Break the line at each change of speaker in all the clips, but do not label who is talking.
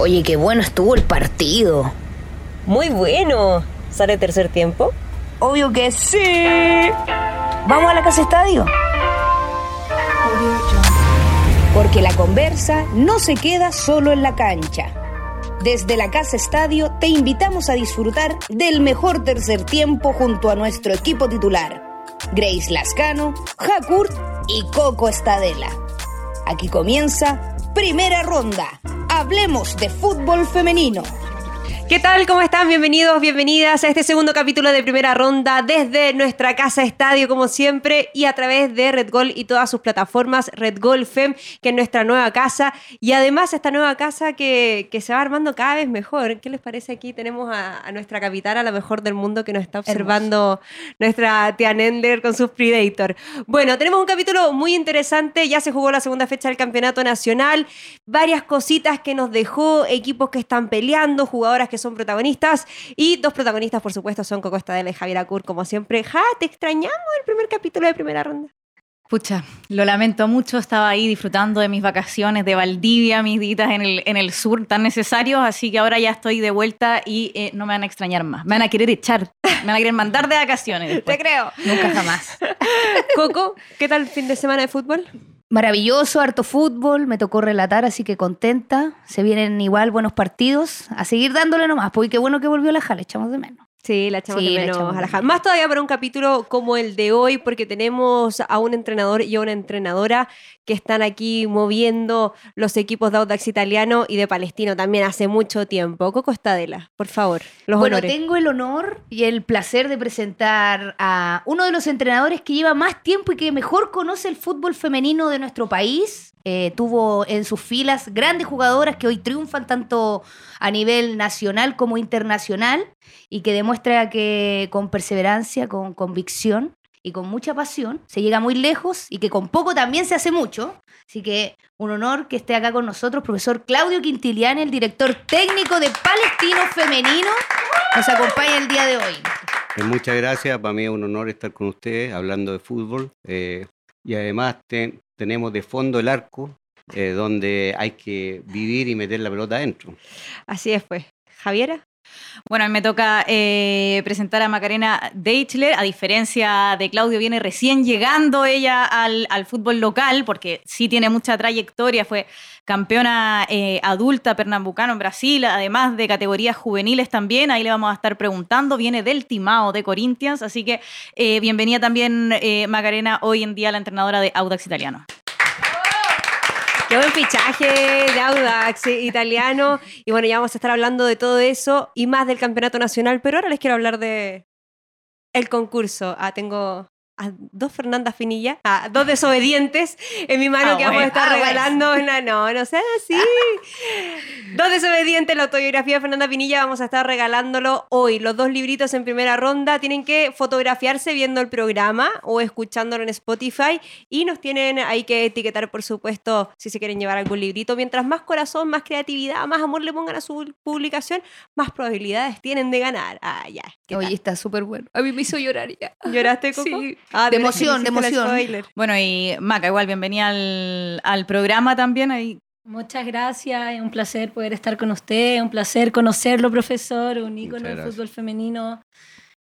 Oye, qué bueno estuvo el partido.
Muy bueno. ¿Sale tercer tiempo?
Obvio que sí. ¿Vamos a la casa estadio? Porque la conversa no se queda solo en la cancha. Desde la Casa Estadio te invitamos a disfrutar del mejor tercer tiempo junto a nuestro equipo titular, Grace Lascano, Hakurt y Coco Estadela. Aquí comienza Primera Ronda. Hablemos de fútbol femenino.
¿Qué tal? ¿Cómo están? Bienvenidos, bienvenidas a este segundo capítulo de primera ronda desde nuestra casa estadio, como siempre, y a través de Red Gol y todas sus plataformas, Red Gol FEM, que es nuestra nueva casa, y además esta nueva casa que, que se va armando cada vez mejor. ¿Qué les parece aquí? Tenemos a, a nuestra capitana, la mejor del mundo, que nos está observando nuestra tía Nender con sus Predator. Bueno, tenemos un capítulo muy interesante, ya se jugó la segunda fecha del Campeonato Nacional, varias cositas que nos dejó, equipos que están peleando, jugadoras que son protagonistas. Y dos protagonistas, por supuesto, son Coco Estadela y Javier Acur, como siempre. Ja, te extrañamos el primer capítulo de primera ronda.
Pucha, lo lamento mucho, estaba ahí disfrutando de mis vacaciones de Valdivia, mis ditas en el, en el sur tan necesarios, así que ahora ya estoy de vuelta y eh, no me van a extrañar más. Me van a querer echar, me van a querer mandar de vacaciones. después.
Te creo.
Nunca jamás.
Coco, ¿qué tal el fin de semana de fútbol?
Maravilloso, harto fútbol, me tocó relatar, así que contenta. Se vienen igual buenos partidos. A seguir dándole nomás, porque qué bueno que volvió la jala, echamos de menos.
Sí, la echamos
Sí,
de
la
menos
echamos
a la. Más todavía para un capítulo como el de hoy, porque tenemos a un entrenador y a una entrenadora que están aquí moviendo los equipos de Audax Italiano y de Palestino también hace mucho tiempo. Coco Estadela, por favor, los
bueno,
honores.
tengo el honor y el placer de presentar a uno de los entrenadores que lleva más tiempo y que mejor conoce el fútbol femenino de nuestro país. Eh, tuvo en sus filas grandes jugadoras que hoy triunfan tanto a nivel nacional como internacional y que demuestra que con perseverancia, con convicción y con mucha pasión se llega muy lejos y que con poco también se hace mucho. Así que un honor que esté acá con nosotros, profesor Claudio Quintiliani, el director técnico de Palestino Femenino, nos acompaña el día de hoy.
Eh, muchas gracias, para mí es un honor estar con ustedes hablando de fútbol eh, y además te- tenemos de fondo el arco eh, donde hay que vivir y meter la pelota adentro.
Así es, pues. Javiera.
Bueno, a mí me toca eh, presentar a Macarena Deichler. A diferencia de Claudio, viene recién llegando ella al, al fútbol local, porque sí tiene mucha trayectoria. Fue campeona eh, adulta pernambucano en Brasil, además de categorías juveniles también. Ahí le vamos a estar preguntando. Viene del Timao de Corinthians. Así que eh, bienvenida también, Macarena, hoy en día la entrenadora de Audax Italiano.
Qué buen fichaje de Audax italiano. Y bueno, ya vamos a estar hablando de todo eso y más del campeonato nacional. Pero ahora les quiero hablar de el concurso. Ah, tengo a dos Fernanda Finilla, a dos desobedientes en mi mano
Ah,
que vamos a estar
Ah,
regalando. una- no, no sea así. dos desobedientes, la autobiografía de Fernanda Finilla, vamos a estar regalándolo hoy. Los dos libritos en primera ronda tienen que fotografiarse viendo el programa o escuchándolo en Spotify y nos tienen ahí que etiquetar, por supuesto, si se quieren llevar algún librito. Mientras más corazón, más creatividad, más amor le pongan a su publicación, más probabilidades tienen de ganar. Ah, ya. ¿qué
Oye, está súper bueno. A mí me hizo llorar ya.
¿Lloraste, Coco?
Sí.
Ah,
De emoción, de emoción.
spoiler.
Bueno, y Maca, igual, bienvenida al, al programa también. Ahí
Muchas gracias, es un placer poder estar con usted, un placer conocerlo, profesor, un ícono del fútbol femenino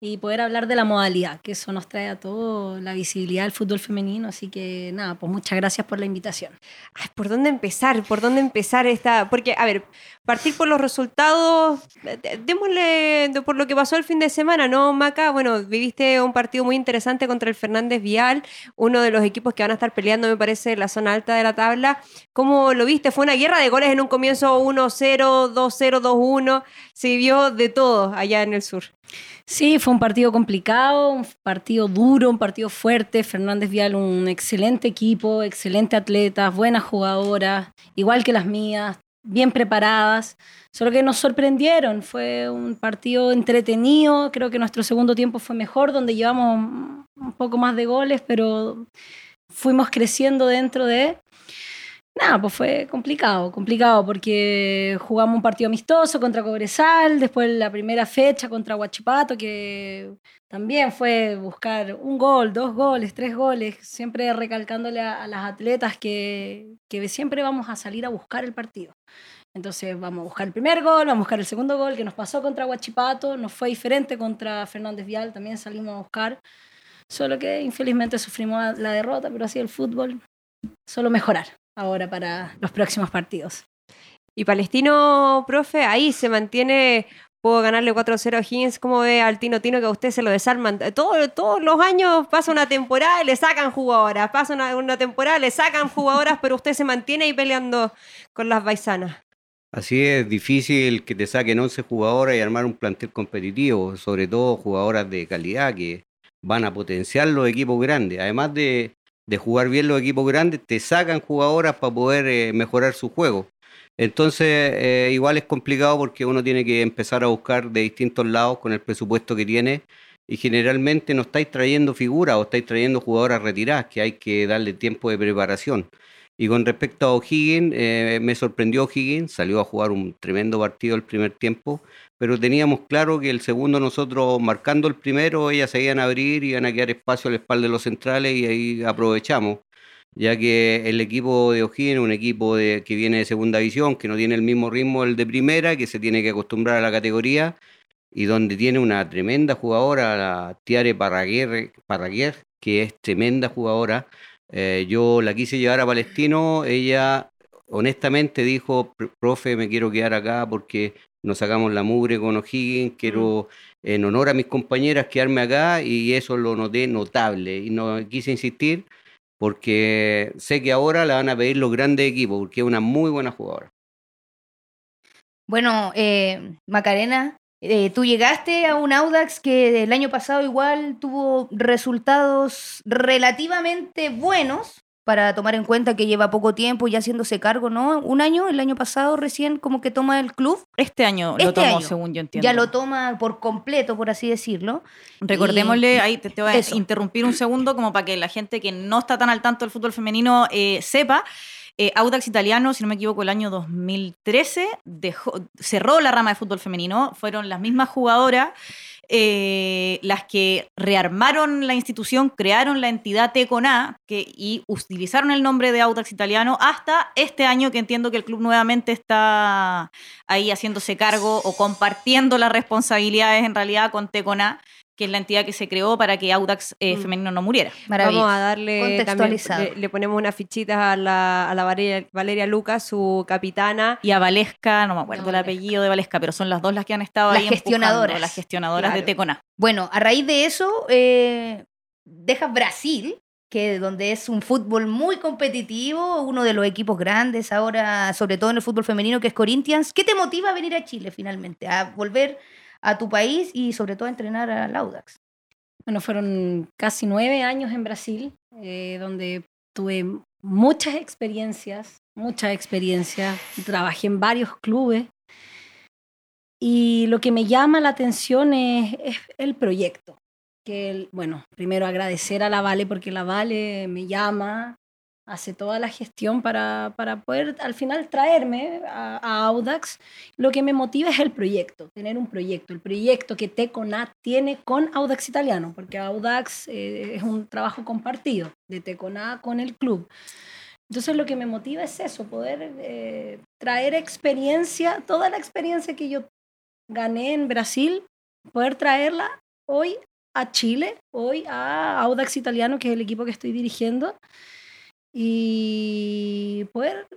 y poder hablar de la modalidad, que eso nos trae a todo la visibilidad del fútbol femenino. Así que nada, pues muchas gracias por la invitación.
Ay, ¿Por dónde empezar? ¿Por dónde empezar esta? Porque, a ver, partir por los resultados, eh, démosle por lo que pasó el fin de semana, ¿no, Maca? Bueno, viviste un partido muy interesante contra el Fernández Vial, uno de los equipos que van a estar peleando, me parece, en la zona alta de la tabla. ¿Cómo lo viste? Fue una guerra de goles en un comienzo 1-0, 2-0, 2-1. Se vivió de todo allá en el sur.
Sí, fue un partido complicado, un partido duro, un partido fuerte. Fernández Vial, un excelente equipo, excelente atletas, buenas jugadoras, igual que las mías, bien preparadas. Solo que nos sorprendieron. Fue un partido entretenido. Creo que nuestro segundo tiempo fue mejor, donde llevamos un poco más de goles, pero fuimos creciendo dentro de. Nada, pues fue complicado, complicado porque jugamos un partido amistoso contra Cobresal, después la primera fecha contra Huachipato, que también fue buscar un gol, dos goles, tres goles, siempre recalcándole a, a las atletas que, que siempre vamos a salir a buscar el partido. Entonces vamos a buscar el primer gol, vamos a buscar el segundo gol que nos pasó contra Huachipato, nos fue diferente contra Fernández Vial, también salimos a buscar, solo que infelizmente sufrimos la derrota, pero así el fútbol, solo mejorar ahora para los próximos partidos.
Y Palestino, profe, ahí se mantiene puedo ganarle 4-0 a Higgins. ¿Cómo ve al Tino Tino que a usted se lo desarman? Todo, todos los años pasa una temporada y le sacan jugadoras, pasa una, una temporada, le sacan jugadoras, pero usted se mantiene ahí peleando con las baisanas.
Así es difícil que te saquen 11 jugadoras y armar un plantel competitivo, sobre todo jugadoras de calidad que van a potenciar los equipos grandes. Además de, de jugar bien los equipos grandes, te sacan jugadoras para poder eh, mejorar su juego. Entonces, eh, igual es complicado porque uno tiene que empezar a buscar de distintos lados con el presupuesto que tiene y generalmente no estáis trayendo figuras o estáis trayendo jugadoras retiradas que hay que darle tiempo de preparación. Y con respecto a O'Higgins, eh, me sorprendió O'Higgins, salió a jugar un tremendo partido el primer tiempo, pero teníamos claro que el segundo nosotros marcando el primero, ellas se iban a abrir, iban a quedar espacio a la espalda de los centrales y ahí aprovechamos ya que el equipo de O'Higgins es un equipo de, que viene de segunda división, que no tiene el mismo ritmo el de primera, que se tiene que acostumbrar a la categoría y donde tiene una tremenda jugadora, la Tiare Parraguer, que es tremenda jugadora. Eh, yo la quise llevar a Palestino, ella honestamente dijo, profe, me quiero quedar acá porque nos sacamos la mugre con O'Higgins, quiero en honor a mis compañeras quedarme acá y eso lo noté notable y no quise insistir porque sé que ahora la van a pedir los grandes equipos, porque es una muy buena jugadora.
Bueno, eh, Macarena, eh, tú llegaste a un Audax que el año pasado igual tuvo resultados relativamente buenos, para tomar en cuenta que lleva poco tiempo ya haciéndose cargo, ¿no? Un año, el año pasado recién como que toma el club.
Este año lo este tomó, según yo entiendo.
Ya lo toma por completo, por así decirlo.
Recordémosle, ahí te, voy a interrumpir un segundo como para que la gente que no está tan al tanto del fútbol femenino eh, sepa. Eh, Audax Italiano, si no me equivoco, el año 2013 dejó, cerró la rama de fútbol femenino. Fueron las mismas jugadoras eh, las que rearmaron la institución, crearon la entidad Tecona y utilizaron el nombre de Audax Italiano hasta este año que entiendo que el club nuevamente está ahí haciéndose cargo o compartiendo las responsabilidades en realidad con Tecona que es la entidad que se creó para que Audax eh, mm. femenino no muriera.
Vamos a darle también, le, ponemos unas fichitas a la, a la Valeria, Lucas, su capitana.
Y a Valesca, no me acuerdo el apellido de Valesca, pero son las dos las que han estado
las
ahí
gestionadoras.
las gestionadoras de Tecona.
Bueno, a raíz de eso, eh, deja Brasil, que donde es un fútbol muy competitivo, uno de los equipos grandes ahora, sobre todo en el fútbol femenino, que es Corinthians. ¿Qué te motiva a venir a Chile finalmente? A volver a tu país y sobre todo a entrenar al Audax?
Bueno, fueron casi nueve años en Brasil, eh, donde tuve muchas experiencias, muchas experiencias. Trabajé en varios clubes y lo que me llama la atención es, es el proyecto. Que, bueno, primero agradecer a la Vale porque la Vale me llama, hace toda la gestión para, para poder al final traerme a, Audax. Lo que me motiva es el proyecto, tener un proyecto, el proyecto que Teconat tiene con Audax Italiano, porque Audax eh, es un trabajo compartido de Teconat con el club. Entonces lo que me motiva es eso, poder eh, traer experiencia, toda la experiencia que yo gané en Brasil, poder traerla hoy a Chile, hoy a Audax Italiano, que es el equipo que estoy dirigiendo y poder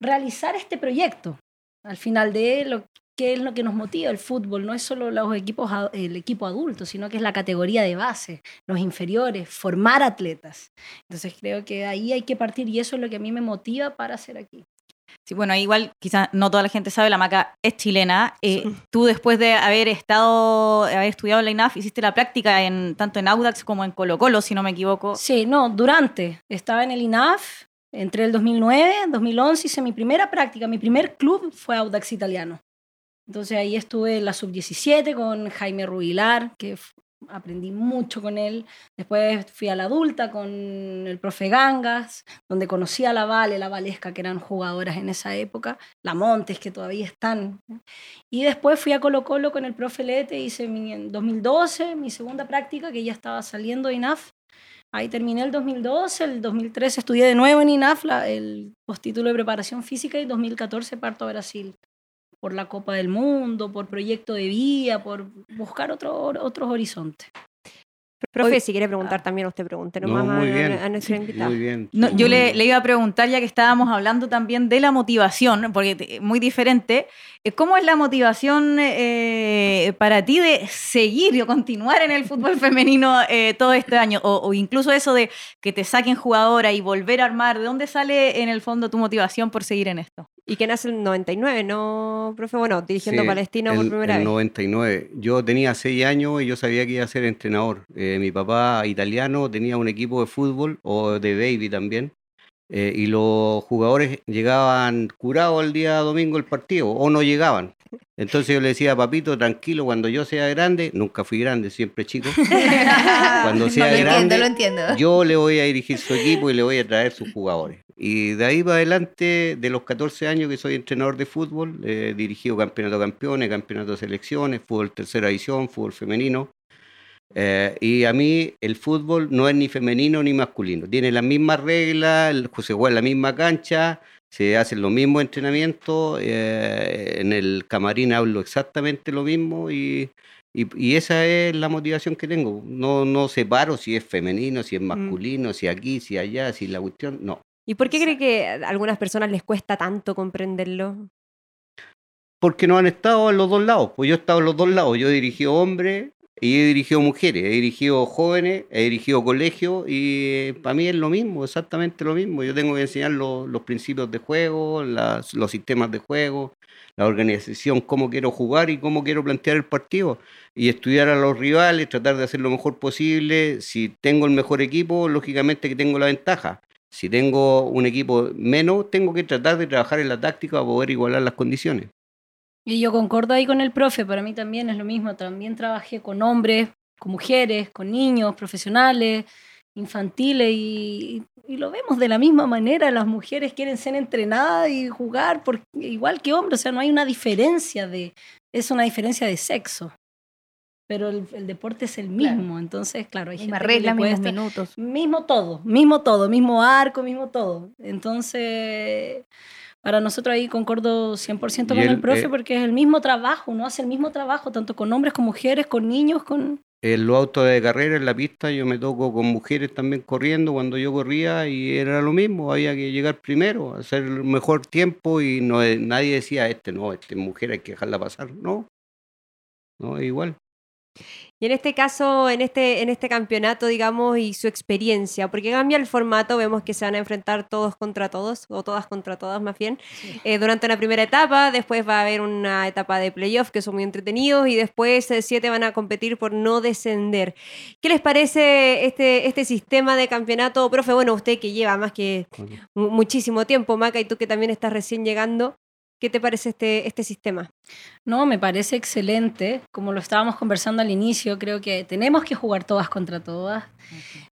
realizar este proyecto. Al final de lo que es lo que nos motiva el fútbol, no es solo los equipos, el equipo adulto, sino que es la categoría de base, los inferiores, formar atletas. Entonces creo que ahí hay que partir y eso es lo que a mí me motiva para hacer aquí.
Sí, bueno, igual quizás no toda la gente sabe, la Maca es chilena. Eh, tú después de haber estado, haber estudiado en la INAF, hiciste la práctica en, tanto en Audax como en Colo Colo, si no me equivoco.
Sí, no, durante. Estaba en el INAF, entré el 2009, 2011 hice mi primera práctica, mi primer club fue Audax Italiano. Entonces ahí estuve en la sub-17 con Jaime Rubilar, que aprendí mucho con él. Después fui a la adulta con el profe Gangas, donde conocí a la Vale, la Valesca, que eran jugadoras en esa época, la Montes, que todavía están. Y después fui a Colo Colo con el profe Lete, hice en 2012 mi segunda práctica, que ya estaba saliendo de INAF, Ahí terminé el 2012, el 2013 estudié de nuevo en INAFLA el postítulo de preparación física y 2014 parto a Brasil por la Copa del Mundo, por proyecto de vía, por buscar otro, otros horizontes.
Profe, si quiere preguntar también, usted pregunte nomás
No, muy
a,
bien.
a nuestra invitada.
Muy bien.
No,
Muy
yo le,
bien.
le iba a preguntar, ya que estábamos hablando también de la motivación, porque muy diferente, eh, ¿cómo es la motivación eh, para ti de seguir o continuar en el fútbol femenino eh, todo este año? O, o incluso eso de que te saquen jugadora y volver a armar, ¿de dónde sale en el fondo tu motivación por seguir en esto?
Y que nace en el 99, ¿no, profe? Bueno, dirigiendo
Sí,
Palestina por
el-
primera
el
vez.
99. Yo tenía 6 años y yo sabía que iba a ser entrenador. Eh, mi papá italiano tenía un equipo de fútbol o de baby también. eh, y los jugadores llegaban curados el día domingo el partido o no llegaban. Entonces yo le decía, papito, tranquilo, cuando yo sea grande, nunca fui grande, siempre chico. Cuando sea
lo
grande,
entiendo, lo entiendo.
yo le voy a dirigir su equipo y le voy a traer sus jugadores. Y de ahí para adelante, de los 14 años que soy entrenador de fútbol, he dirigido campeonato de campeones, campeonato de selecciones, fútbol tercera división, fútbol femenino. Eh, y a mí el fútbol no es ni femenino ni masculino. Tiene las mismas reglas, se juega en la misma cancha, se hacen los mismos entrenamientos. eh, en el camarín hablo exactamente lo mismo y, y- y esa es la motivación que tengo. No, no separo si es femenino, si es masculino, si aquí, si allá, si la cuestión. No.
¿Y por qué cree que a algunas personas les cuesta tanto comprenderlo?
Porque no han estado en los dos lados. Pues yo he estado en los dos lados. Yo he dirigido hombres y he dirigido mujeres. He dirigido jóvenes, he dirigido colegios y para mí es lo mismo, exactamente lo mismo. Yo tengo que enseñar los, los principios de juego, las- los sistemas de juego, la organización, cómo quiero jugar y cómo quiero plantear el partido. Y estudiar a los rivales, tratar de hacer lo mejor posible. Si tengo el mejor equipo, lógicamente que tengo la ventaja. Si tengo un equipo menos, tengo que tratar de trabajar en la táctica para poder igualar las condiciones.
Y yo concordo ahí con el profe, para mí también es lo mismo, también trabajé con hombres, con mujeres, con niños, profesionales, infantiles y, lo vemos de la misma manera, las mujeres quieren ser entrenadas y jugar igual que hombres, o sea, no hay una diferencia de, es una diferencia de sexo, pero el, el deporte es el
Claro.
mismo, entonces, claro, hay
Misma
gente que le
regla, mismos
cuesta-
minutos.
Mismo todo, mismo todo, mismo arco, mismo todo. Entonces, para nosotros ahí concordo 100% con el,
el,
profe
eh,
porque es el mismo trabajo, uno hace el mismo trabajo, tanto con hombres, con mujeres, con niños, con...
En los autos de carrera, en la pista, yo me toco con mujeres también corriendo cuando yo corría y era lo mismo, había que llegar primero, hacer el mejor tiempo y no, nadie decía, este no, este mujer hay que dejarla pasar, no, no, igual.
Y en este caso, en este, en este campeonato, digamos, y su experiencia, porque cambia el formato, vemos que se van a enfrentar todos contra todos, o todas contra todas más bien, eh, durante una primera etapa, después va a haber una etapa de playoff que son muy entretenidos, y después eh, siete van a competir por no descender. ¿Qué les parece este, este sistema de campeonato? Profe, bueno, usted que lleva más que mu- muchísimo tiempo, Maca, y tú que también estás recién llegando, ¿qué te parece este, este sistema?
No, me parece excelente. Como lo estábamos conversando al inicio, creo que tenemos que jugar todas contra todas.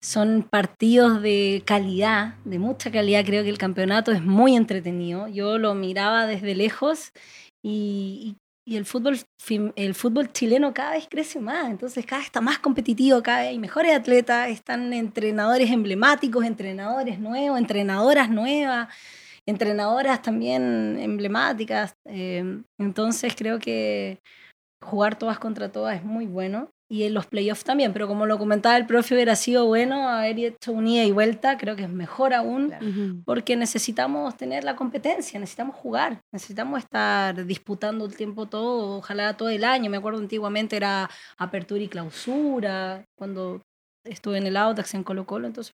Son partidos de calidad, de mucha calidad. Creo que el campeonato es muy entretenido. Yo lo miraba desde lejos y, y- y el, fútbol, el fútbol chileno cada vez crece más. Entonces cada vez está más competitivo, cada vez hay mejores atletas, están entrenadores emblemáticos, entrenadores nuevos, entrenadoras nuevas entrenadoras también emblemáticas. eh, entonces creo que jugar todas contra todas es muy bueno. Y en los playoffs también, pero como lo comentaba el profe, hubiera sido bueno haber hecho un ida y vuelta, creo que es mejor aún,
Claro.
porque necesitamos tener la competencia, necesitamos jugar, necesitamos estar disputando el tiempo todo, ojalá todo el año. Me acuerdo antiguamente era apertura y clausura, cuando estuve en el Audax, en Colo Colo, entonces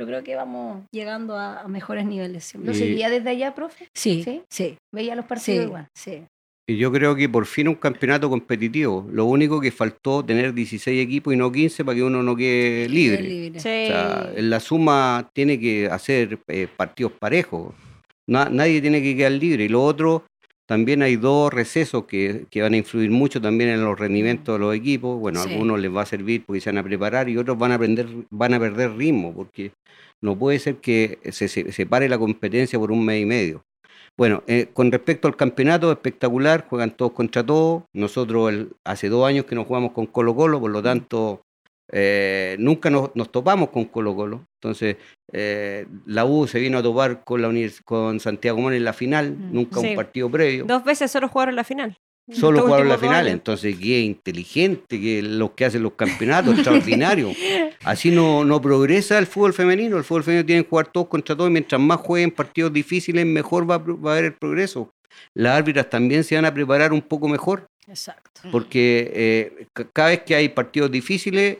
yo creo que vamos llegando a, a mejores niveles.
¿Lo
Y-
seguía desde allá, profe?
Sí,
¿Sí?
sí,
Veía los
sí,
partidos igual.
sí.
Y yo creo que por fin un campeonato competitivo. Lo único que faltó tener 16 equipos y no 15 para que uno no quede libre.
libre.
O sea, en la suma tiene que hacer eh, partidos parejos. Na- nadie tiene que quedar libre. Y lo otro, también hay dos recesos que, que van a influir mucho también en los rendimientos de los equipos. Bueno, a algunos les va a servir porque se van a preparar y otros van a, aprender, van a perder ritmo porque no puede ser que se, se, se pare la competencia por un mes y medio. Bueno, eh, con respecto al campeonato, espectacular, juegan todos contra todos. Nosotros el- hace dos años que no jugamos con Colo Colo, por lo tanto eh, nunca nos, nos topamos con Colo Colo. Entonces, eh, la U se vino a topar con, la univers- con Santiago Món en la final,
Mm.
nunca
Sí.
un partido previo.
Dos veces solo jugaron la final.
Solo jugaron la final,
años.
entonces qué inteligente que los que hacen los campeonatos, extraordinario. Así no, no progresa el fútbol femenino, el fútbol femenino tiene que jugar todos contra todos y mientras más jueguen partidos difíciles, mejor va, a pro- va a haber el progreso. Las árbitras también se van a preparar un poco mejor,
Exacto.
porque eh, ca- cada vez que hay partidos difíciles,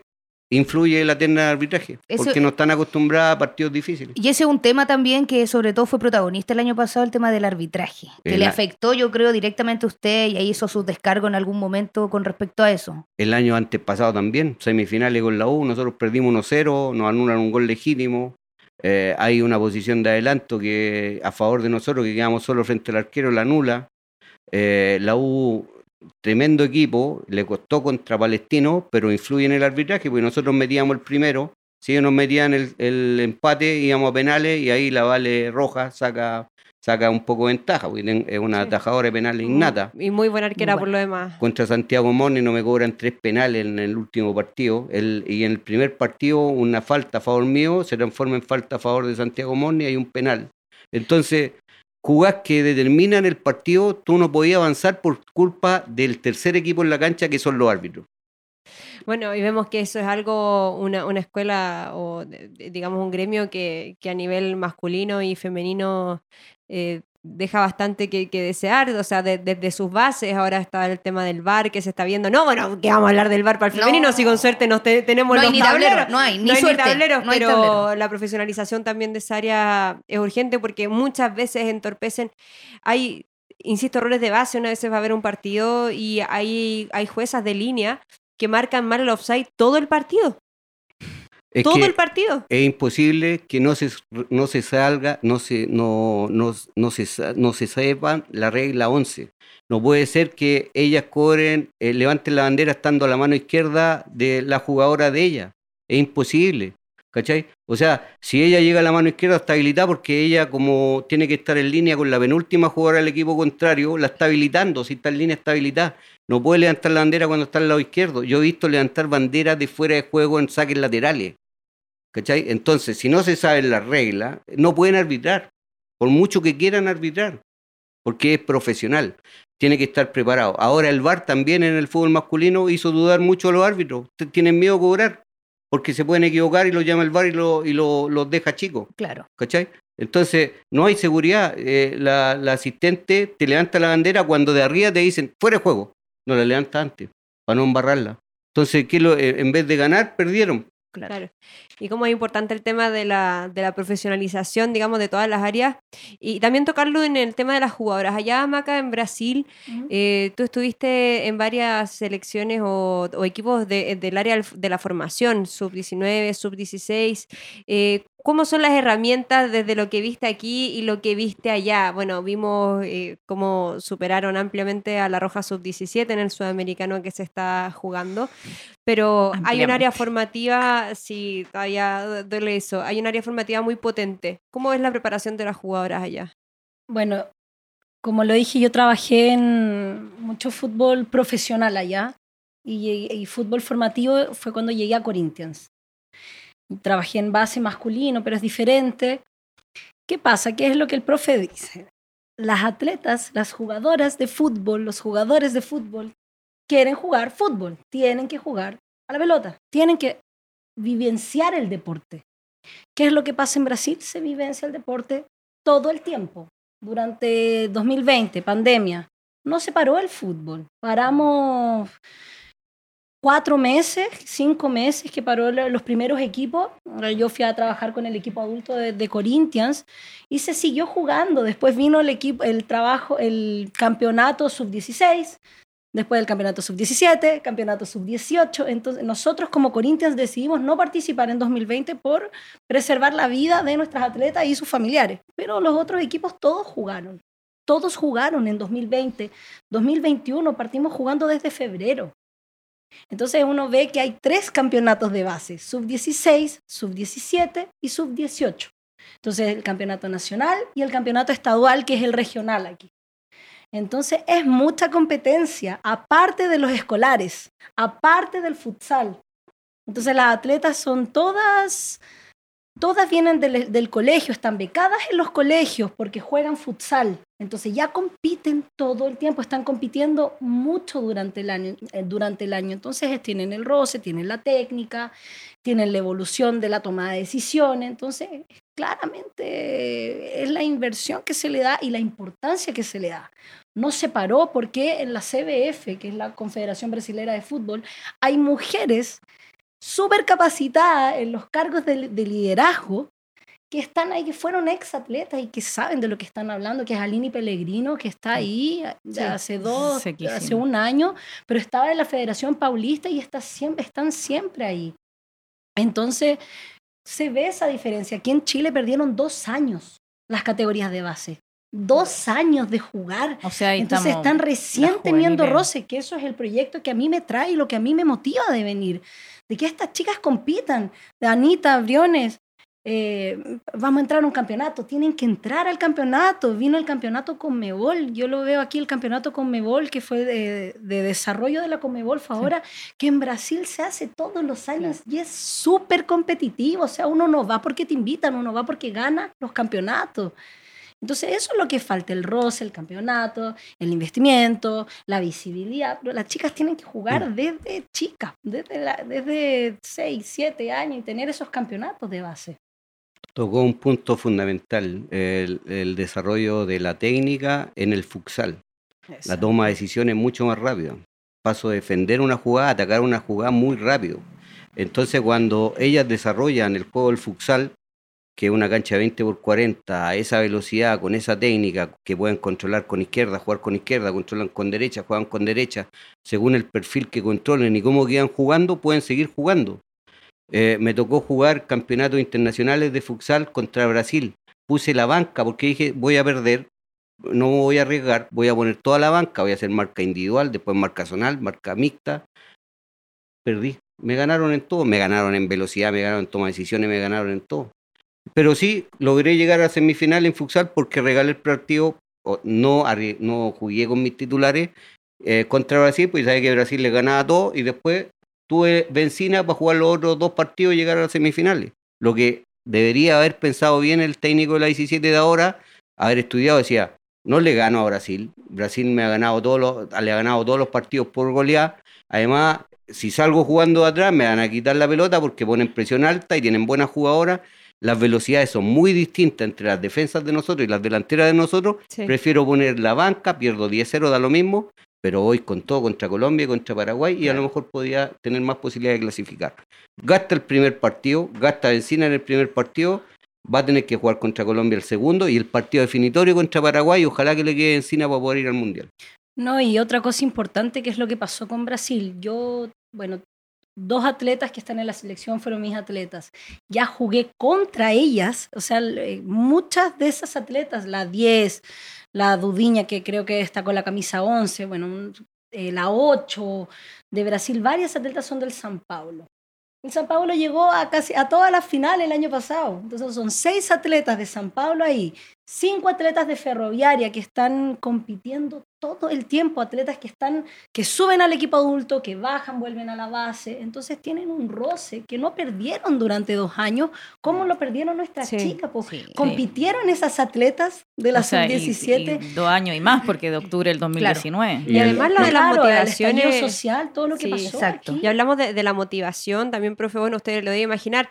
influye la terna de arbitraje,
Eso-
porque no están acostumbradas a partidos difíciles.
Y ese es un tema también que sobre todo fue protagonista el año pasado, el tema del arbitraje, que
El
le afectó yo creo directamente a usted y ahí hizo sus descargos en algún momento con respecto a eso.
El año antes pasado también, semifinales con la U, nosotros perdimos 1-0, nos anulan un gol legítimo. eh, hay una posición de adelanto que a favor de nosotros, que quedamos solo frente al arquero, la anula. Eh, la U, tremendo equipo, le costó contra Palestino, pero influye en el arbitraje, porque nosotros metíamos el primero, si ellos nos metían el, el empate, íbamos a penales y ahí la Vale Roja saca, saca un poco de ventaja, porque es una atajadora de penales innata
Y muy buena arquera
Muy
por lo demás.
contra Santiago Moni no me cobran tres penales en el último partido. El- y en el primer partido, una falta a favor mío se transforma en falta a favor de Santiago Moni y hay un penal. Entonces, jugás que determinan el partido, tú no podías avanzar por culpa del tercer equipo en la cancha, que son los árbitros.
Bueno, y vemos que eso es algo, una, una escuela o digamos un gremio que, que a nivel masculino y femenino eh, deja bastante que, que desear, o sea, de- desde sus bases, ahora está el tema del bar que se está viendo, no, bueno, que vamos a hablar del bar para el
No.
femenino, si con suerte nos te- tenemos
No hay
los
tablero,
tableros.
no hay ni
no hay
suerte,
ni tableros,
no hay
pero
tablero.
la profesionalización también de esa área es urgente porque muchas veces entorpecen, hay, insisto, errores de base, una vez va a haber un partido y hay, hay juezas de línea que marcan mal el offside todo el partido,
Es
todo el partido.
es imposible que no se, no se salga, no se, no, no, no se, no se sepa la regla 11. No puede ser que ellas cobren, eh, levanten la bandera estando a la mano izquierda de la jugadora de ella. Es imposible. ¿Cachai? O sea, si ella llega a la mano izquierda está habilitada porque ella como tiene que estar en línea con la penúltima jugadora del equipo contrario, la está habilitando, si está en línea está habilitada. No puede levantar la bandera cuando está al lado izquierdo. Yo he visto levantar banderas de fuera de juego en saques laterales. ¿Cachai? Entonces, si no se saben las reglas, no pueden arbitrar, por mucho que quieran arbitrar, porque es profesional, tiene que estar preparado. Ahora el VAR también en el fútbol masculino hizo dudar mucho a los árbitros, tienen miedo a cobrar, porque se pueden equivocar y lo llama el VAR y, lo, y lo- los deja chicos,
Claro.
¿cachai? Entonces, no hay seguridad. eh, la, la asistente te levanta la bandera cuando de arriba te dicen, fuera de juego, no la levanta antes, para no embarrarla. Entonces, ¿qué lo- eh, en vez de ganar, perdieron.
Claro.
Claro. Y cómo es importante el tema de la, de la profesionalización, digamos, de todas las áreas. Y también tocarlo en el tema de las jugadoras. Allá, Maca, en Brasil, eh, tú estuviste en varias selecciones o, o equipos de- del área de la formación, sub-19, sub-16. Eh, ¿Cómo son las herramientas desde lo que viste aquí y lo que viste allá? Bueno, vimos eh, cómo superaron ampliamente a la Roja sub-17 en el sudamericano que se está jugando, pero hay un área formativa, sí, todavía duele eso, hay un área formativa muy potente. ¿Cómo es la preparación de las jugadoras allá?
Bueno, como lo dije, yo trabajé en mucho fútbol profesional allá y, y fútbol formativo fue cuando llegué a Corinthians. Trabajé en base masculino, pero es diferente. ¿Qué pasa? ¿Qué es lo que el profe dice? Las atletas, las jugadoras de fútbol, los jugadores de fútbol quieren jugar fútbol, tienen que jugar a la pelota, tienen que vivenciar el deporte. ¿Qué es lo que pasa en Brasil? Se vivencia el deporte todo el tiempo durante 2020, pandemia, no se paró el fútbol. Paramos cuatro meses, cinco meses que paró lo- los primeros equipos. Ahora Yo fui a trabajar con el equipo adulto de, de Corinthians y se siguió jugando. Después vino el equipo, el trabajo, el campeonato sub-16. Después del campeonato sub-17, campeonato sub-18. Entonces, nosotros como Corinthians decidimos no participar en 2020 por preservar la vida de nuestras atletas y sus familiares. Pero los otros equipos todos jugaron. Todos jugaron en 2020. 2021 partimos jugando desde febrero. Entonces uno ve que hay tres campeonatos de base, sub-16, sub-17 y sub-18. Entonces el campeonato nacional y el campeonato estadual, que es el regional aquí. Entonces es mucha competencia, aparte de los escolares, aparte del futsal. Entonces las atletas son todas, todas vienen del, del colegio, están becadas en los colegios porque juegan futsal. Entonces ya compiten todo el tiempo, están compitiendo mucho durante el año. eh, Durante el año. Entonces tienen el roce, tienen la técnica, tienen la evolución de la toma de decisiones. Entonces, claramente es la inversión que se le da y la importancia que se le da. No se paró porque en la CBF, que es la Confederación Brasilera de Fútbol, hay mujeres súper capacitadas en los cargos de liderazgo que están ahí, que fueron ex atletas y que saben de lo que están hablando, que es Alini Pellegrino, que está ahí
Sí,
hace dos,
sequísimo.
hace un año, pero estaba en la Federación Paulista y está siempre, están siempre ahí. Entonces, se ve esa diferencia. Aquí en Chile perdieron dos años las categorías de base. Dos años de jugar.
O sea,
Entonces están recién teniendo roce, que eso es el proyecto que a mí me trae y lo que a mí me motiva de venir. De que estas chicas compitan. De Anita, Briones, eh, vamos a entrar a un campeonato, tienen que entrar al campeonato. Vino el campeonato Conmebol, yo lo veo aquí, el campeonato Conmebol, que fue de, de desarrollo de la Conmebol, fue ahora, que en Brasil se hace todos los años y es súper competitivo. O sea, uno no va porque te invitan, uno va porque gana los campeonatos. Entonces, eso es lo que falta, el roce, el campeonato, el investimiento, la visibilidad. Pero las chicas tienen que jugar desde chicas, desde, la- desde 6, 7 años y tener esos campeonatos de base.
Tocó un punto fundamental, el, el desarrollo de la técnica en el futsal. La toma de decisiones mucho más rápido. Paso de defender una jugada, atacar una jugada muy rápido. Entonces, cuando ellas desarrollan el juego del futsal, que es una cancha de 20 por 40, a esa velocidad, con esa técnica, que pueden controlar con izquierda, jugar con izquierda, controlan con derecha, juegan con derecha, según el perfil que controlen y cómo quedan jugando, pueden seguir jugando. Eh, me tocó jugar campeonatos internacionales de futsal contra Brasil. Puse la banca porque dije, voy a perder, no me voy a arriesgar, voy a poner toda la banca, voy a hacer marca individual, después marca zonal, marca mixta. Perdí. Me ganaron en todo, me ganaron en velocidad, me ganaron en toma de decisiones, me ganaron en todo. Pero sí, logré llegar a semifinal en futsal porque regalé el partido, no, no jugué con mis titulares eh, contra Brasil, pues sabía que Brasil le ganaba todo y después tuve benzina para jugar los otros dos partidos y llegar a las semifinales. Lo que debería haber pensado bien el técnico de la 17 de ahora, haber estudiado, decía, no le gano a Brasil. Brasil me ha ganado todos los, le ha ganado todos los partidos por golear. Además, si salgo jugando de atrás, me van a quitar la pelota porque ponen presión alta y tienen buenas jugadoras. Las velocidades son muy distintas entre las defensas de nosotros y las delanteras de nosotros.
Sí.
Prefiero poner la banca, pierdo 10-0, da lo mismo, pero voy con todo contra Colombia y contra Paraguay y a lo mejor podía tener más posibilidad de clasificar. Gasta el primer partido, gasta Encina en el primer partido, va a tener que jugar contra Colombia el segundo y el partido definitorio contra Paraguay, ojalá que le quede Encina para poder ir al Mundial.
No, y otra cosa importante que es lo que pasó con Brasil. Yo, bueno, dos atletas que están en la selección fueron mis atletas. Ya jugué contra ellas, o sea, eh, muchas de esas atletas, la 10, la Dudiña, que creo que está con la camisa 11, bueno, eh, la 8 de Brasil, varias atletas son del San Paulo. El San Paulo llegó a casi a todas las finales el año pasado. Entonces son seis atletas de San Paulo ahí, cinco atletas de Ferroviaria que están compitiendo todo el tiempo, atletas que están que suben al equipo adulto, que bajan, vuelven a la base, entonces tienen un roce que no perdieron durante dos años, como lo perdieron nuestras
Sí,
chicas,
sí.
compitieron esas atletas de la
O sea, y-
sub-17
y dos años y más, porque de octubre del 2019.
Y además lo de las
Claro, el
motivaciones-
social, todo lo que
Sí,
pasó
exacto.
aquí.
Y hablamos de, de la motivación, también, profe, bueno, ustedes lo deben imaginar.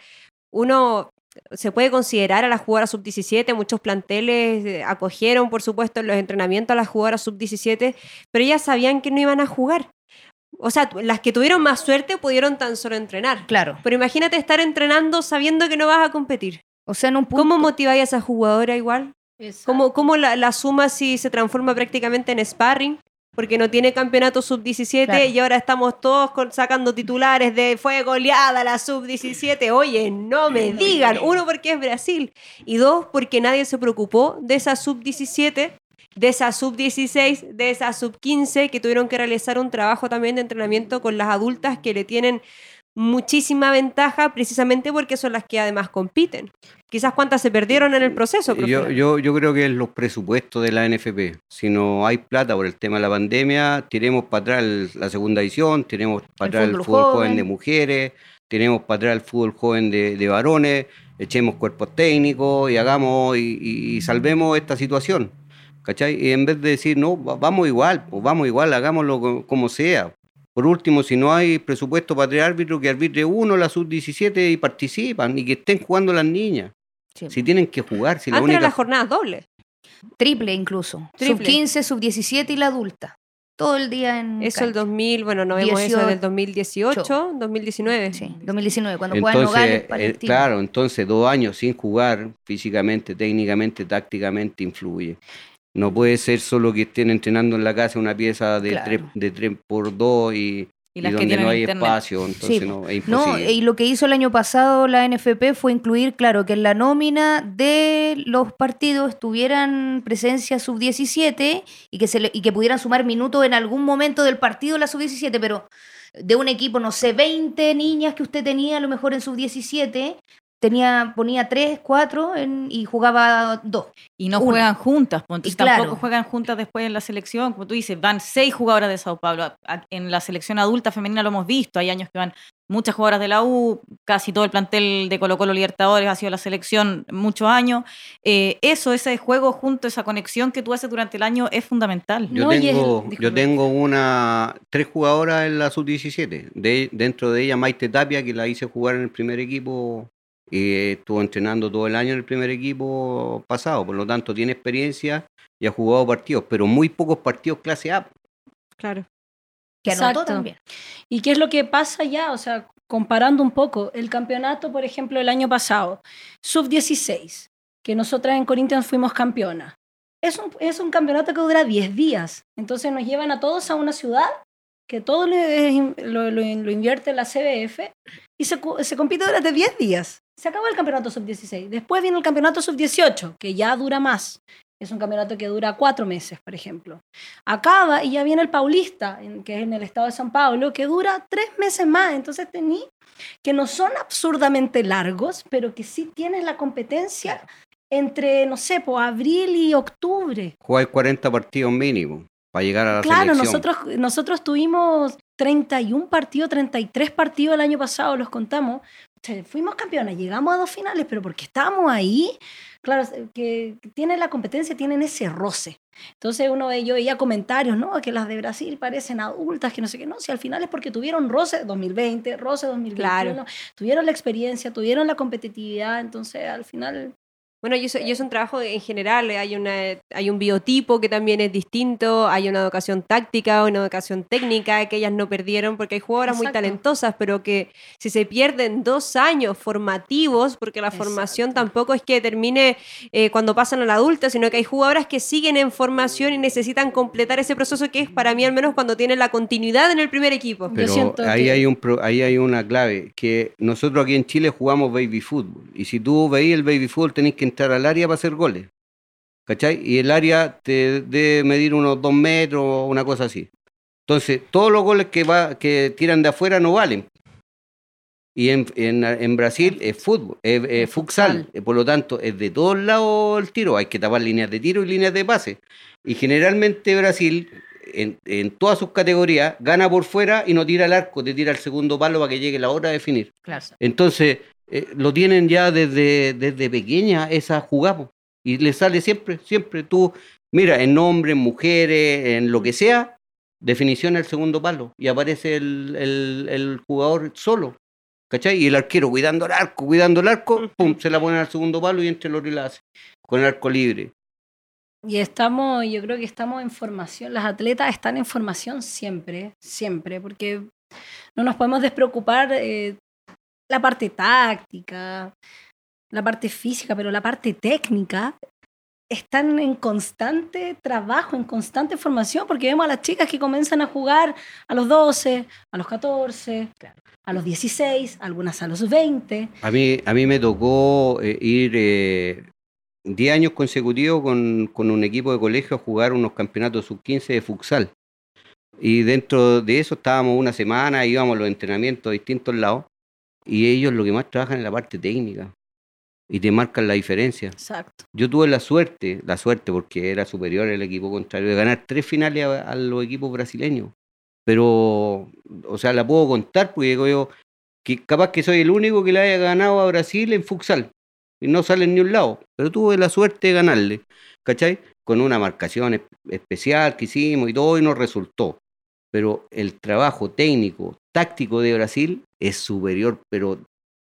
Uno se puede considerar a las jugadoras sub-17, muchos planteles eh, acogieron, por supuesto, en los entrenamientos a las jugadoras sub-17, pero ellas sabían que no iban a jugar. O sea, las que tuvieron más suerte pudieron tan solo entrenar.
Claro.
Pero imagínate estar entrenando sabiendo que no vas a competir.
O sea, en un punto.
¿Cómo motiváis a esa jugadora igual?
Exacto.
¿Cómo, cómo la, la suma si se transforma prácticamente en sparring? Porque no tiene campeonato sub-17
Claro.
y ahora estamos todos con- sacando titulares de fue goleada la sub-17. Oye, no me digan. Uno, porque es Brasil. Y dos, porque nadie se preocupó de esa sub-17, de esa sub-16, de esa sub-15, que tuvieron que realizar un trabajo también de entrenamiento con las adultas que le tienen muchísima ventaja precisamente porque son las que además compiten. Quizás cuántas se perdieron en el proceso.
Yo, yo, yo creo que es los presupuestos de la NFP. Si no hay plata por el tema de la pandemia, tiremos para atrás el- la segunda edición, tiremos para
El
atrás el
fútbol
fútbol joven
joven.
de mujeres, tenemos para atrás el fútbol joven de, de varones, echemos cuerpos técnicos y hagamos y, y- y salvemos esta situación. ¿Cachai? Y en vez de decir, no, va- vamos igual, pues vamos igual, hagámoslo co- como sea. Por último, si no hay presupuesto para tres árbitros, que arbitre uno la sub-17 y participan y que estén jugando las niñas.
Sí.
Si tienen que jugar, si la
Antes eran
única
las jornadas dobles.
Triple incluso. Sub
Triple.
15, sub 17 y la adulta. Todo el día en.
Eso el
cancha.
2000, bueno, no vemos eso del
18.
2018, 2019.
Sí, 2019, cuando juegan
Entonces,
Nogales,
eh,
Palestino.
claro, entonces dos años sin jugar físicamente, técnicamente, tácticamente influye. No puede ser solo que estén entrenando en la casa una pieza de
Claro.
3 de tres por 2 y, donde no hay
internet.
espacio, entonces
Sí,
no, es
No, y lo que hizo el año pasado la NFP fue incluir, claro, que en la nómina de los partidos tuvieran presencia sub-17 y, que se le- y que pudieran sumar minutos en algún momento del partido la sub-17, pero de un equipo, no sé, 20 niñas que usted tenía a lo mejor en sub-17, tenía, ponía 3, 4 y jugaba 2.
Y no
Una.
juegan juntas, pues, entonces
Y claro.
tampoco juegan juntas después en la selección. Como tú dices, van seis jugadoras de Sao Paulo. En la selección adulta femenina lo hemos visto. Hay años que van muchas jugadoras de la U, casi todo el plantel de Colo Colo Libertadores ha sido la selección muchos años. Eh, eso, ese juego junto, esa conexión que tú haces durante el año es fundamental.
Yo
No, y es-
tengo, yo tengo una tres jugadoras en la sub-17. De, dentro de ella Maite Tapia, que la hice jugar en el primer equipo y estuvo entrenando todo el año en el primer equipo pasado. Por lo tanto, tiene experiencia y ha jugado partidos, pero muy pocos partidos clase A.
Claro.
Que anotó también.
¿Y qué es lo que pasa ya? O sea, comparando un poco, el campeonato, por ejemplo, el año pasado, sub-16, que nosotras en Corinthians fuimos campeona. Es un, es un campeonato que dura 10 días. Entonces nos llevan a todos a una ciudad que todo lo, lo- lo invierte la CBF y se, se compite durante 10 días. Se acabó el campeonato sub-16. Después viene el campeonato sub-18, que ya dura más. Es un campeonato que dura cuatro meses, por ejemplo. Acaba y ya viene el Paulista, que es en el estado de San Pablo, que dura tres meses más. Entonces tení que no son absurdamente largos, pero que sí tienes la competencia entre, no sé, pues abril y octubre.
Jugáis 40 partidos mínimo para llegar a la
Claro,
selección.
nosotros, nosotros tuvimos 31 partidos, 33 partidos el año pasado, los contamos. O sea, fuimos campeones, llegamos a dos finales, pero porque estábamos ahí, claro, que tienen la competencia, tienen ese roce. Entonces uno ve, yo veía comentarios, ¿no? Que las de Brasil parecen adultas, que no sé qué, no, si al final es porque tuvieron roce 2020, roce 2021,
Claro.
tuvieron la experiencia, tuvieron la competitividad, entonces al final
Bueno, y eso, y es un trabajo en general, hay, una, hay un biotipo que también es distinto, hay una educación táctica, una educación técnica que ellas no perdieron, porque hay jugadoras muy talentosas, pero que si se pierden dos años formativos, porque la formación tampoco es que termine eh, cuando pasan a la adulta, sino que hay jugadoras que siguen en formación y necesitan completar ese proceso que es para mí al menos cuando tienen la continuidad en el primer equipo.
Pero
siento
ahí,
que-
hay un pro- ahí hay una clave, que nosotros aquí en Chile jugamos baby fútbol. Y si tú veis el baby fútbol, tenés que entrar al área para hacer goles. ¿Cachai? Y el área te debe medir unos dos metros o una cosa así. Entonces, todos los goles que, va, que tiran de afuera no valen. Y en, en- en Brasil es fútbol, es, es futsal. Por lo tanto, es de todos lados el tiro. Hay que tapar líneas de tiro y líneas de pase. Y generalmente Brasil, en, en todas sus categorías, gana por fuera y no tira el arco, te tira el segundo palo para que llegue la hora de definir.
Claro.
Entonces, eh, lo tienen ya desde, desde pequeña esa jugada. Y le sale siempre, siempre. Tú, mira, en hombres, mujeres, en lo que sea, definición el segundo palo. Y aparece el, el- el jugador solo. ¿Cachai? Y el arquero cuidando el arco, cuidando el arco, pum, se la ponen al segundo palo y entre los y la hace. Con el arco libre.
Y estamos, yo creo que estamos en formación, las atletas están en formación siempre, siempre, porque no nos podemos despreocupar eh, la parte táctica, la parte física, pero la parte técnica están en constante trabajo, en constante formación, porque vemos a las chicas que comienzan a jugar a los 12, a los 14, a los 16, algunas a los 20.
A mí, a mí me tocó eh, ir eh, 10 años consecutivos con, con un equipo de colegio a jugar unos campeonatos sub-15 de futsal. Y dentro de eso estábamos una semana, íbamos a los entrenamientos a distintos lados, y ellos lo que más trabajan es la parte técnica. Y te marcan la diferencia.
Exacto.
Yo tuve la suerte, la suerte porque era superior el equipo contrario, de ganar tres finales a, a los equipos brasileños. Pero, o sea, la puedo contar porque digo yo, que capaz que soy el único que le haya ganado a Brasil en futsal. Y no sale en ni un lado. Pero tuve la suerte de ganarle. ¿Cachai? Con una marcación es- especial que hicimos y todo y nos resultó. Pero el trabajo técnico, táctico de Brasil es superior, pero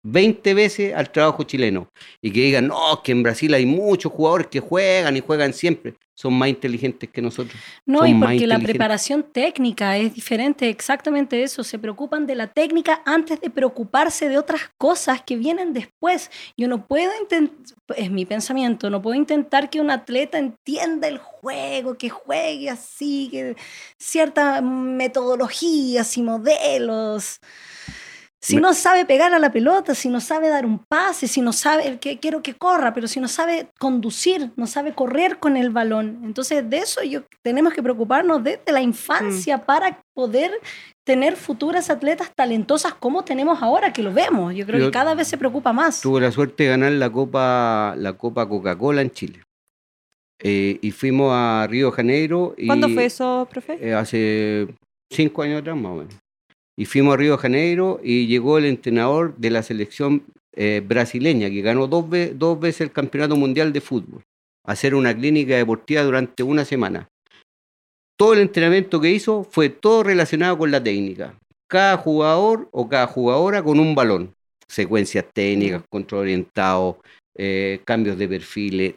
20 veces al trabajo chileno. Y que digan, no, que en Brasil hay muchos jugadores que juegan y juegan siempre. Son más inteligentes que nosotros.
No,
Son
y porque la preparación técnica es diferente, exactamente eso. Se preocupan de la técnica antes de preocuparse de otras cosas que vienen después. Yo no puedo intentar, es mi pensamiento, no puedo intentar que un atleta entienda el juego, que juegue así, que ciertas metodologías y modelos. Si
Me-
no sabe pegar a la pelota, si no sabe dar un pase, si no sabe que quiero que corra, pero si no sabe conducir, no sabe correr con el balón. Entonces, de eso yo tenemos que preocuparnos desde la infancia para poder tener futuras atletas talentosas como tenemos ahora, que lo vemos. Yo creo
Yo
que cada vez se preocupa más.
Tuve la suerte de ganar la Copa, la Copa Coca-Cola en Chile. Eh, y fuimos a Río de Janeiro. Y,
¿Cuándo fue eso, profe?
eh, hace cinco años atrás, más o menos. Y fuimos a Río de Janeiro y llegó el entrenador de la selección eh, brasileña, que ganó dos, ve- dos veces el Campeonato Mundial de Fútbol, a hacer una clínica deportiva durante una semana. Todo el entrenamiento que hizo fue todo relacionado con la técnica. Cada jugador o cada jugadora con un balón. Secuencias técnicas, control orientado, eh, cambios de perfiles,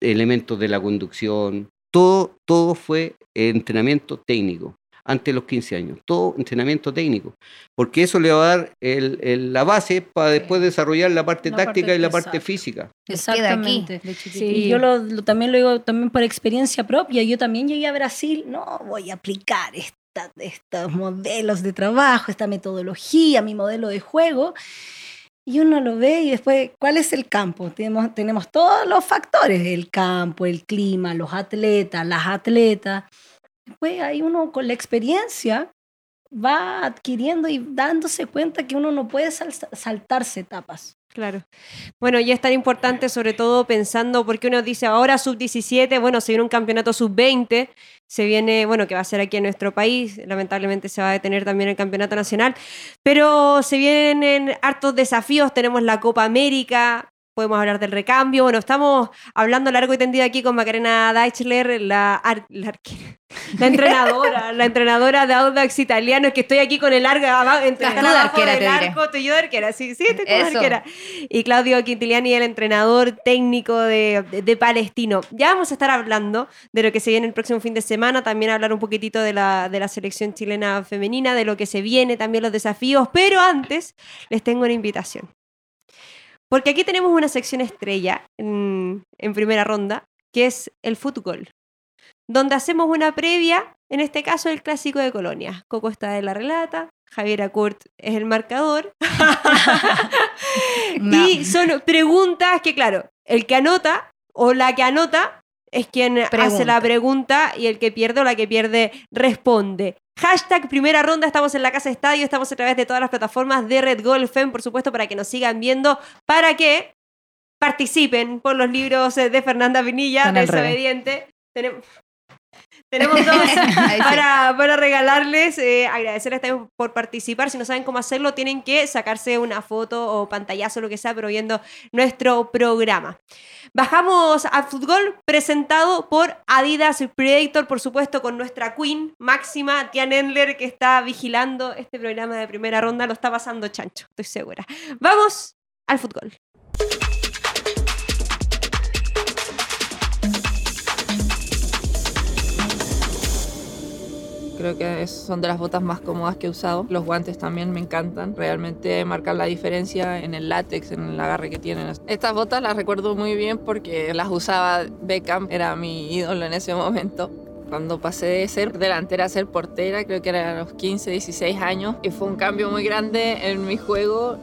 elementos de la conducción. Todo, todo fue entrenamiento técnico antes de los 15 años. Todo entrenamiento técnico. Porque eso le va a dar el- el- la base para después desarrollar la parte
La
táctica
parte-
y la parte
exacto.
física.
Queda aquí,
Exactamente.
chiquitito.
Y yo lo, lo- también lo digo también por experiencia propia. Yo también llegué a Brasil, no voy a aplicar esta- estos modelos de trabajo, esta metodología, mi modelo de juego. Y uno lo ve y después, ¿cuál es el campo? Tenemos, tenemos todos los factores, el campo, el clima, los atletas, las atletas. Después ahí uno con la experiencia va adquiriendo y dándose cuenta que uno no puede sal- saltarse etapas.
Claro. Bueno, y es tan importante, sobre todo pensando, porque uno dice ahora sub-17, bueno, se viene un campeonato sub-20, se viene, bueno, que va a ser aquí en nuestro país, lamentablemente se va a detener también el campeonato nacional, pero se vienen hartos desafíos, tenemos la Copa América, podemos hablar del recambio, bueno, estamos hablando largo y tendido aquí con Macarena Deichler, la, ar- la entrenadora, la entrenadora de Audax Italiano, que estoy aquí con el arco abajo, entre
Estás tú de arquera,
del
te
arco, estoy yo de arquera, sí, sí, estoy
Eso.
arquera y Claudio Quintiliani, el entrenador técnico de, de- de Palestino. Ya vamos a estar hablando de lo que se viene el próximo fin de semana, también hablar un poquitito de la, de la selección chilena femenina, de lo que se viene, también los desafíos, pero antes les tengo una invitación. Porque aquí tenemos una sección estrella en, en primera ronda, que es el fútbol, donde hacemos una previa, en este caso el clásico de Colonia. Coco está de la relata, Javier Acurt es el marcador.
No.
Y son preguntas que, claro, el que anota o la que anota es quien hace la pregunta y el que pierde o la que pierde responde. Hashtag primera ronda, estamos en la Casa Estadio, estamos a través de todas las plataformas de Red Gold Fem, por supuesto, para que nos sigan viendo, para que participen por los libros eh, de Fernanda Pinilla. Desobediente. Tenemos, tenemos dos para regalarles, eh, agradecerles también por participar. Si no saben cómo hacerlo, tienen que sacarse una foto o pantallazo, lo que sea, pero viendo nuestro programa. Bajamos a fútbol presentado por Adidas Predator, por supuesto, con nuestra queen máxima, Tian Endler, que está vigilando este programa de primera ronda. Lo está pasando chancho, estoy segura. Vamos al fútbol.
Creo que es- son de las botas más cómodas que he usado. Los guantes también me encantan. Realmente marcan la diferencia en el látex, en el agarre que tienen. Estas botas las recuerdo muy bien porque las usaba Beckham, era mi ídolo en ese momento. Cuando pasé de ser delantera a ser portera, creo que era a los 15, 16 años, y fue un cambio muy grande en mi juego.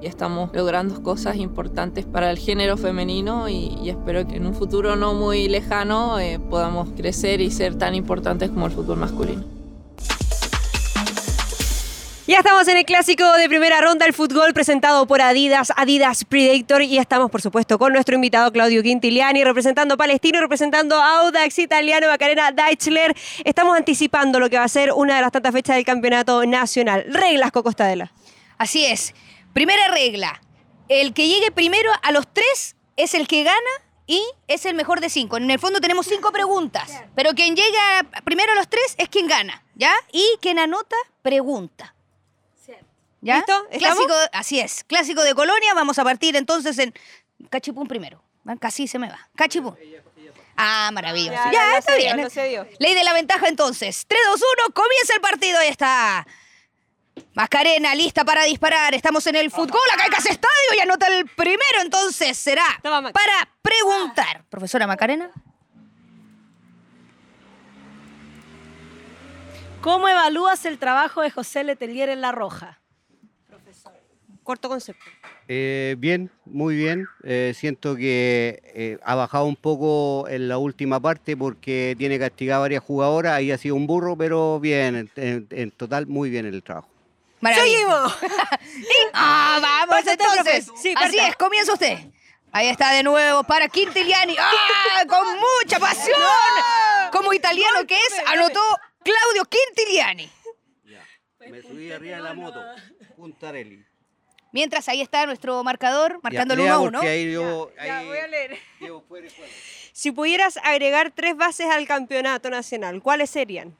Y estamos logrando cosas importantes para el género femenino y, y espero que en un futuro no muy lejano eh, podamos crecer y ser tan importantes como el fútbol masculino.
Ya estamos en el clásico de primera ronda, el fútbol presentado por Adidas, Adidas Predator, y estamos, por supuesto, con nuestro invitado Claudio Quintiliani, representando a Palestino, representando a Audax Italiano, Macarena Deichler. Estamos anticipando lo que va a ser una de las tantas fechas del campeonato nacional. Reglas, Coco Stadela.
Así es. Primera regla. El que llegue primero a los tres es el que gana y es el mejor de cinco. En el fondo tenemos cinco preguntas, pero quien llega primero a los tres es quien gana, ¿ya? Y quien anota, pregunta. ¿Ya?
¿Listo? ¿Estamos?
Clásico, así es. Clásico de Colonia. Vamos a partir entonces en Cachipún primero. Casi se me va. Cachipún. Ah, maravilloso.
Ya,
está bien.
cedió.
Ley de la ventaja entonces. 3, 2, 1, comienza el partido. Ahí está. Mascarena, lista para disparar. Estamos en el fútbol. Acá hay casa estadio y anota el primero. Entonces será para preguntar. Profesora Macarena.
¿Cómo evalúas el trabajo de José Letelier en La Roja?
Corto concepto.
Eh, bien, muy bien. Eh, siento que eh, ha bajado un poco en la última parte porque tiene castigado a varias jugadoras. Ahí ha sido un burro, pero bien, en, en- en total muy bien el trabajo.
¡Seguimos!
Ah, vamos entonces.
Sí,
Así es, comienza usted. Ahí está de nuevo para Quintiliani. ¡Ah! Con mucha pasión. Como italiano que es, anotó Claudio Quintiliani.
Me subí arriba de la moto. Puntarelli.
Mientras ahí está nuestro marcador, marcando el
Ya, lea
1 1.
porque ahí yo-
Ya,
ahí
voy a leer.
llevo fuera y fuera.
Si pudieras agregar tres bases al campeonato nacional, ¿cuáles serían?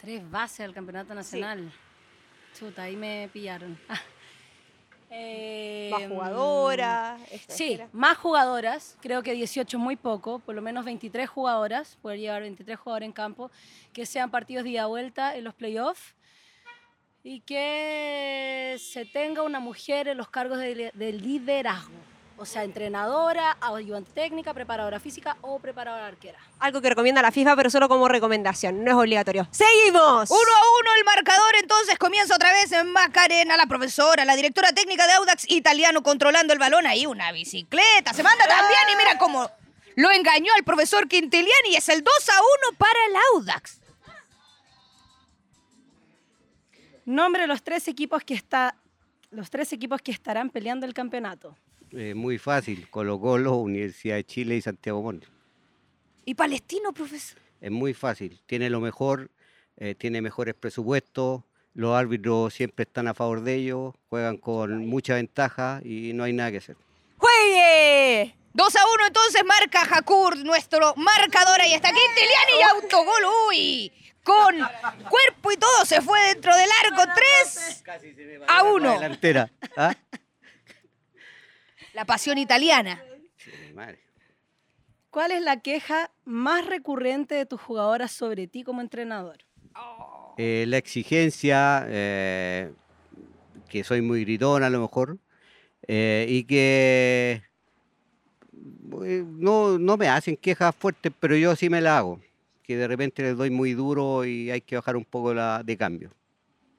Tres bases del campeonato nacional. Chuta, ahí me pillaron. Eh,
Más jugadoras.
Sí, más jugadoras. Creo que 18 es muy poco. Por lo menos 23 jugadoras. Poder llevar 23 jugadores en campo. Que sean partidos de ida vuelta en los playoffs. Y que se tenga una mujer en los cargos de, de liderazgo. O sea, entrenadora, ayudante técnica, preparadora física o preparadora arquera.
Algo que recomienda la FIFA, pero solo como recomendación, no es obligatorio. ¡Seguimos!
1 a 1 el marcador, entonces comienza otra vez en Macarena, la profesora, la directora técnica de Audax Italiano controlando el balón ahí, una bicicleta, se manda también y mira cómo lo engañó al profesor Quintiliani y es el 2 a 1 para el Audax.
Nombre los tres equipos que está, los tres equipos que estarán peleando el campeonato.
Eh, muy fácil. Colo Colo, Universidad de Chile y Santiago Monte.
¿Y Palestino, profesor?
Es muy fácil. Tiene lo mejor, eh, tiene mejores presupuestos. Los árbitros siempre están a favor de ellos, juegan con mucha ventaja y no hay nada que hacer.
¡Juegue!
2 a 1 entonces marca Jakur, nuestro marcador. Ahí está Quintiliani y autogol. Uy, con cuerpo y todo se fue dentro del arco. 3 a 1.
Delantera. ¿Ah?
La pasión italiana.
Sí, madre.
¿Cuál es la queja más recurrente de tus jugadoras sobre ti como entrenador?
Eh, la exigencia, eh, que soy muy gritón a lo mejor, eh, y que no, no me hacen quejas fuertes, pero yo sí me la hago, que de repente les doy muy duro y hay que bajar un poco la, de cambio.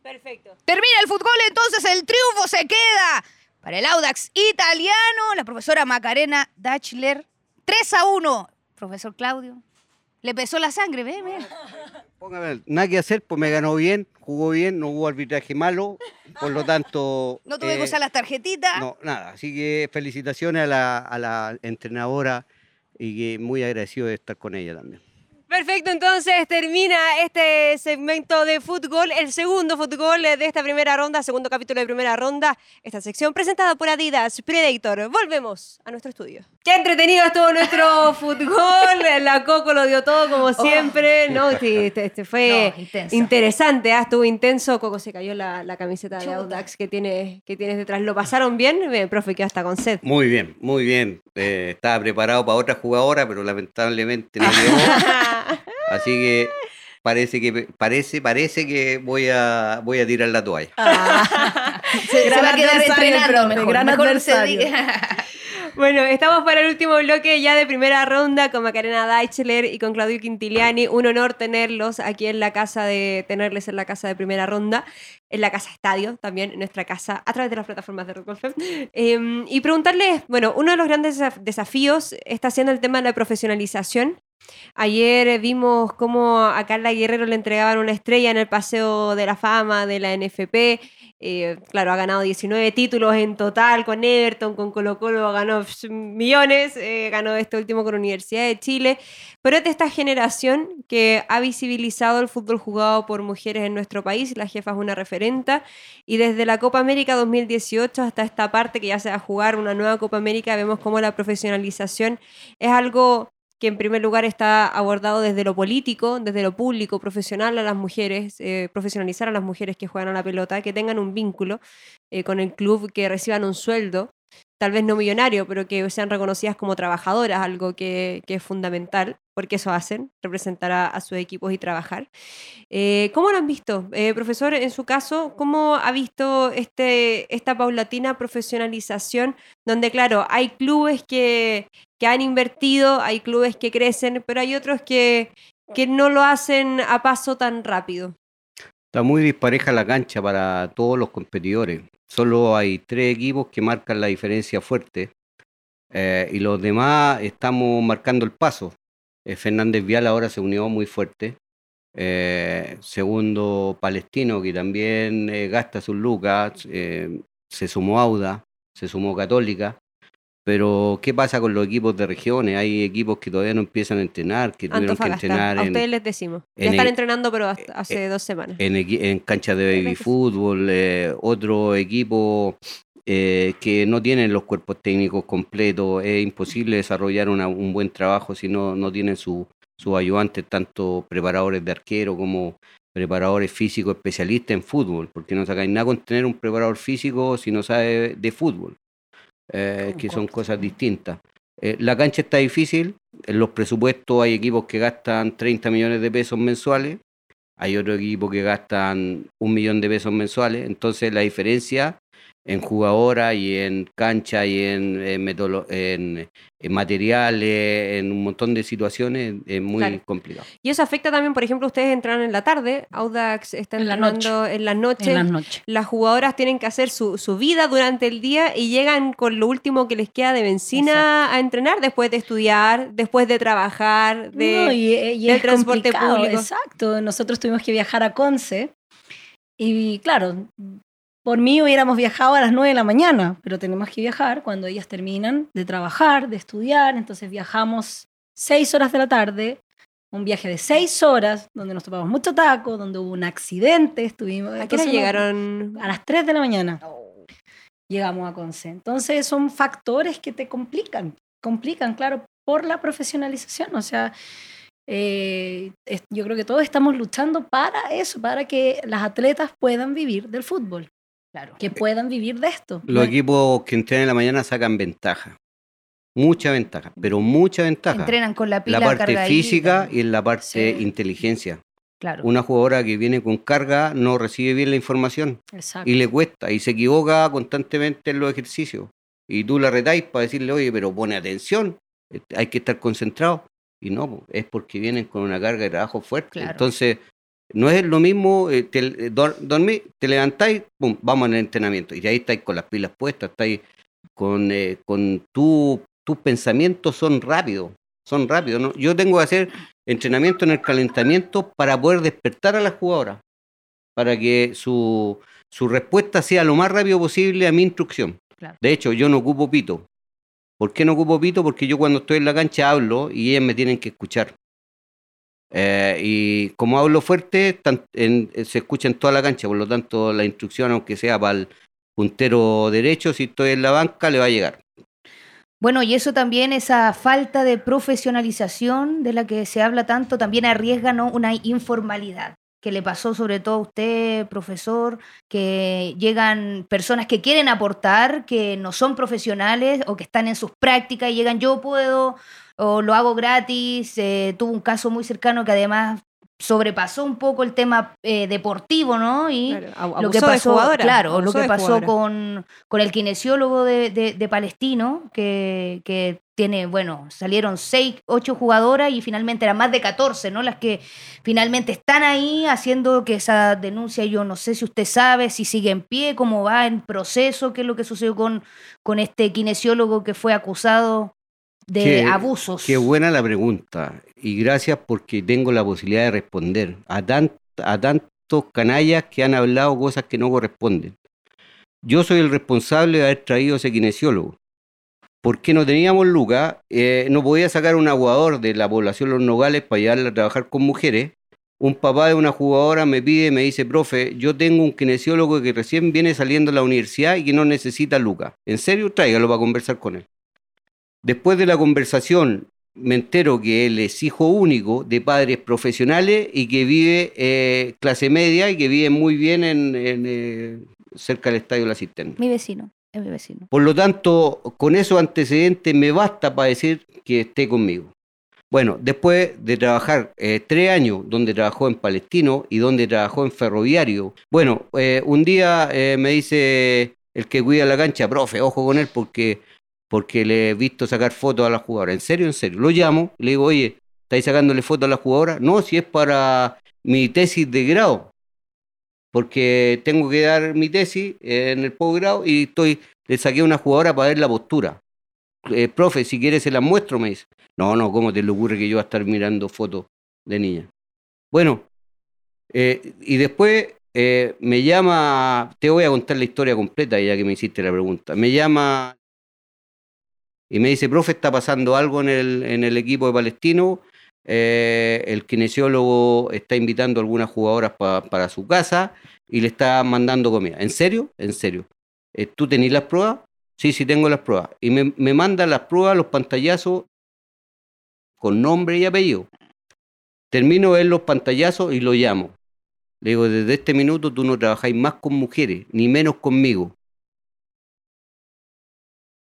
Perfecto.
Termina el fútbol, entonces el triunfo se queda para el Audax italiano. La profesora Macarena Dachler. 3 a 1. Profesor Claudio. Le pesó la sangre, ve, ve.
Póngame, nada que hacer, pues me ganó bien, jugó bien, no hubo arbitraje malo, por lo tanto...
No tuve que
eh,
usar las tarjetitas.
No, nada, así que felicitaciones a la, a la entrenadora y que muy agradecido de estar con ella también.
Perfecto, entonces termina este segmento de fútbol, el segundo fútbol de esta primera ronda, segundo capítulo de primera ronda, esta sección presentada por Adidas Predator. Volvemos a nuestro estudio. Qué entretenido estuvo nuestro fútbol, la Coco lo dio todo como siempre, ¿no? Sí, este, este fue
No, intenso.
interesante, ¿ah? estuvo intenso, Coco se cayó la, la camiseta de. Audax que, tiene, que tienes detrás. ¿Lo pasaron bien? Bien, profe, que hasta con sed.
Muy bien, muy bien. Eh, estaba preparado para otra jugadora, pero lamentablemente no llegó. Así que parece que parece parece que voy a voy a tirar la toalla.
se, se
Gran
va a quedar entrenando mejor.
gran
mejor se diga.
Bueno, estamos para el último bloque ya de primera ronda con Macarena Deichler y con Claudio Quintiliani. Un honor tenerlos aquí en la casa de tenerles en la casa de primera ronda, en la casa estadio también, en nuestra casa, a través de las plataformas de Fem. Eh, y preguntarles, bueno, uno de los grandes desaf- desafíos está siendo el tema de la profesionalización Ayer vimos cómo a Carla Guerrero le entregaban una estrella en el Paseo de la Fama de la NFP. Eh, claro, ha ganado 19 títulos en total con Everton, con Colo Colo, ganó millones, eh, ganó este último con Universidad de Chile. Pero es de esta generación que ha visibilizado el fútbol jugado por mujeres en nuestro país. La jefa es una referenta. Y desde la Copa América 2018 hasta esta parte que ya se va a jugar una nueva Copa América, vemos cómo la profesionalización es algo que en primer lugar está abordado desde lo político, desde lo público, profesional a las mujeres, eh, profesionalizar a las mujeres que juegan a la pelota, que tengan un vínculo eh, con el club, que reciban un sueldo, tal vez no millonario, pero que sean reconocidas como trabajadoras, algo que, es fundamental, porque eso hacen, representar a, sus equipos y trabajar. Eh, ¿Cómo lo han visto? Eh, profesor, en su caso, ¿cómo ha visto este, esta paulatina profesionalización, donde, claro, hay clubes que, que han invertido, hay clubes que crecen, pero hay otros que, que no lo hacen a paso tan rápido?
Está muy dispareja la cancha para todos los competidores. Solo hay tres equipos que marcan la diferencia fuerte eh, y los demás estamos marcando el paso. Eh, Fernández Vial ahora se unió muy fuerte. Eh, segundo, Palestino, que también gasta sus lucas. se sumó Auda, se sumó Católica. Pero, ¿qué pasa con los equipos de regiones? Hay equipos que todavía no empiezan a entrenar, que tuvieron que entrenar.
A ustedes les decimos. Ya están entrenando, pero hace dos semanas.
En, en canchas de baby fútbol, eh, otro equipo eh, que no tienen los cuerpos técnicos completos. Es imposible desarrollar un buen trabajo si no, no tienen sus su ayudantes, tanto preparadores de arquero como preparadores físicos especialistas en fútbol, porque no sacáis nada con tener un preparador físico si no sabe de fútbol. Eh, que son cosas distintas. Eh, la cancha está difícil, en los presupuestos hay equipos que gastan 30 millones de pesos mensuales, hay otro equipo que gastan un millón de pesos mensuales, entonces la diferencia en jugadora y en cancha y en, en, materiales, en un montón de situaciones, es muy complicado.
Y eso afecta también, por ejemplo, ustedes entran en la tarde, Audax está en la noche. en las noches. Las jugadoras tienen que hacer su, vida durante el día y llegan con lo último que les queda de benzina a entrenar después de estudiar, después de trabajar, de,
y, del transporte público. Exacto, nosotros tuvimos que viajar a Conce. Y claro, por mí hubiéramos viajado a las 9 de la mañana, pero tenemos que viajar cuando ellas terminan de trabajar, de estudiar, entonces viajamos 6 horas de la tarde, un viaje de 6 horas, donde nos topamos mucho taco, donde hubo un accidente, estuvimos...
¿A qué hora llegaron?
A las 3 de la mañana. Llegamos a Conce. Entonces son factores que te complican, complican, claro, por la profesionalización, o sea... Eh, yo creo que todos estamos luchando para eso, para que las atletas puedan vivir del fútbol. Claro. Que puedan vivir de esto.
Los equipos que entrenan en la mañana sacan ventaja. Mucha ventaja, pero mucha ventaja.
Entrenan con la pila
La parte física y en la parte inteligencia. Claro. Una jugadora que viene con carga no recibe bien la información. Exacto. Y le cuesta y se equivoca constantemente en los ejercicios. Y tú la retáis para decirle, oye, pero pone atención, eh, hay que estar concentrado. Y no, es porque vienen con una carga de trabajo fuerte. Entonces, no es lo mismo, eh, te, eh, dormir, te levantáis, pum, vamos al entrenamiento. Y ahí estáis con las pilas puestas, estáis con, eh, con tu, tus pensamientos son rápidos, son rápidos. ¿no? Yo tengo que hacer entrenamiento en el calentamiento para poder despertar a las jugadoras, para que su, su respuesta sea lo más rápido posible a mi instrucción. De hecho, yo no ocupo pito. ¿Por qué no ocupo pito? Porque yo cuando estoy en la cancha hablo y ellas me tienen que escuchar. Eh, y como hablo fuerte, se escucha en toda la cancha, por lo tanto la instrucción, aunque sea para el puntero derecho, si estoy en la banca, le va a llegar.
Bueno, y eso también, esa falta de profesionalización de la que se habla tanto, también arriesga ¿no? una informalidad que le pasó sobre todo a usted, profesor, que llegan personas que quieren aportar, que no son profesionales o que están en sus prácticas y llegan, yo puedo o lo hago gratis. Eh, tuvo un caso muy cercano que además sobrepasó un poco el tema eh, deportivo, ¿no? Y lo que pasó, claro, lo que pasó con, con, el kinesiólogo de, de, Palestino, que, que, tiene, bueno, salieron seis, ocho jugadoras y finalmente eran más de 14, ¿no? Las que finalmente están ahí haciendo que esa denuncia, yo no sé si usted sabe, si sigue en pie, cómo va en proceso, qué es lo que sucedió con, con este kinesiólogo que fue acusado de
Qué-
abusos.
Qué buena la pregunta. Y gracias porque tengo la posibilidad de responder a, tan- a tantos canallas que han hablado cosas que no corresponden. Yo soy el responsable de haber traído ese kinesiólogo. Porque no teníamos lucas, eh, no podía sacar un aguador de la población Los Nogales para llevarla a trabajar con mujeres. Un papá de una jugadora me pide, me dice, profe, yo tengo un kinesiólogo que recién viene saliendo de la universidad y que no necesita lucas. ¿En serio? Tráigalo para conversar con él. Después de la conversación, me entero que él es hijo único de padres profesionales y que vive eh, clase media y que vive muy bien en, eh, cerca del Estadio La Cisterna.
Mi vecino,
Por lo tanto, con esos antecedentes me basta para decir que esté conmigo. Bueno, después de trabajar eh, tres años donde trabajó en Palestino y donde trabajó en Ferroviario, bueno, eh, un día eh, me dice el que cuida la cancha, profe, ojo con él porque, porque le he visto sacar fotos a la jugadora. ¿En serio? ¿En serio? Lo llamo le digo, oye, ¿estáis sacándole fotos a la jugadora? No, si es para mi tesis de grado porque tengo que dar mi tesis en el posgrado y estoy, le saqué a una jugadora para ver la postura. Eh, profe, si quieres se la muestro, me dice. No, no, ¿cómo te le ocurre que yo voy a estar mirando fotos de niña? Bueno, eh, y después eh, me llama, te voy a contar la historia completa ya que me hiciste la pregunta. Me llama y me dice, profe, está pasando algo en el, en el equipo de Palestino. Eh, el kinesiólogo está invitando a algunas jugadoras pa- para su casa y le está mandando comida. ¿En serio? En serio. Eh, ¿Tú tenés las pruebas? Sí, sí, tengo las pruebas. Y me, me manda las pruebas, los pantallazos con nombre y apellido. Termino de ver los pantallazos y lo llamo. Le digo, desde este minuto tú no trabajáis más con mujeres, ni menos conmigo.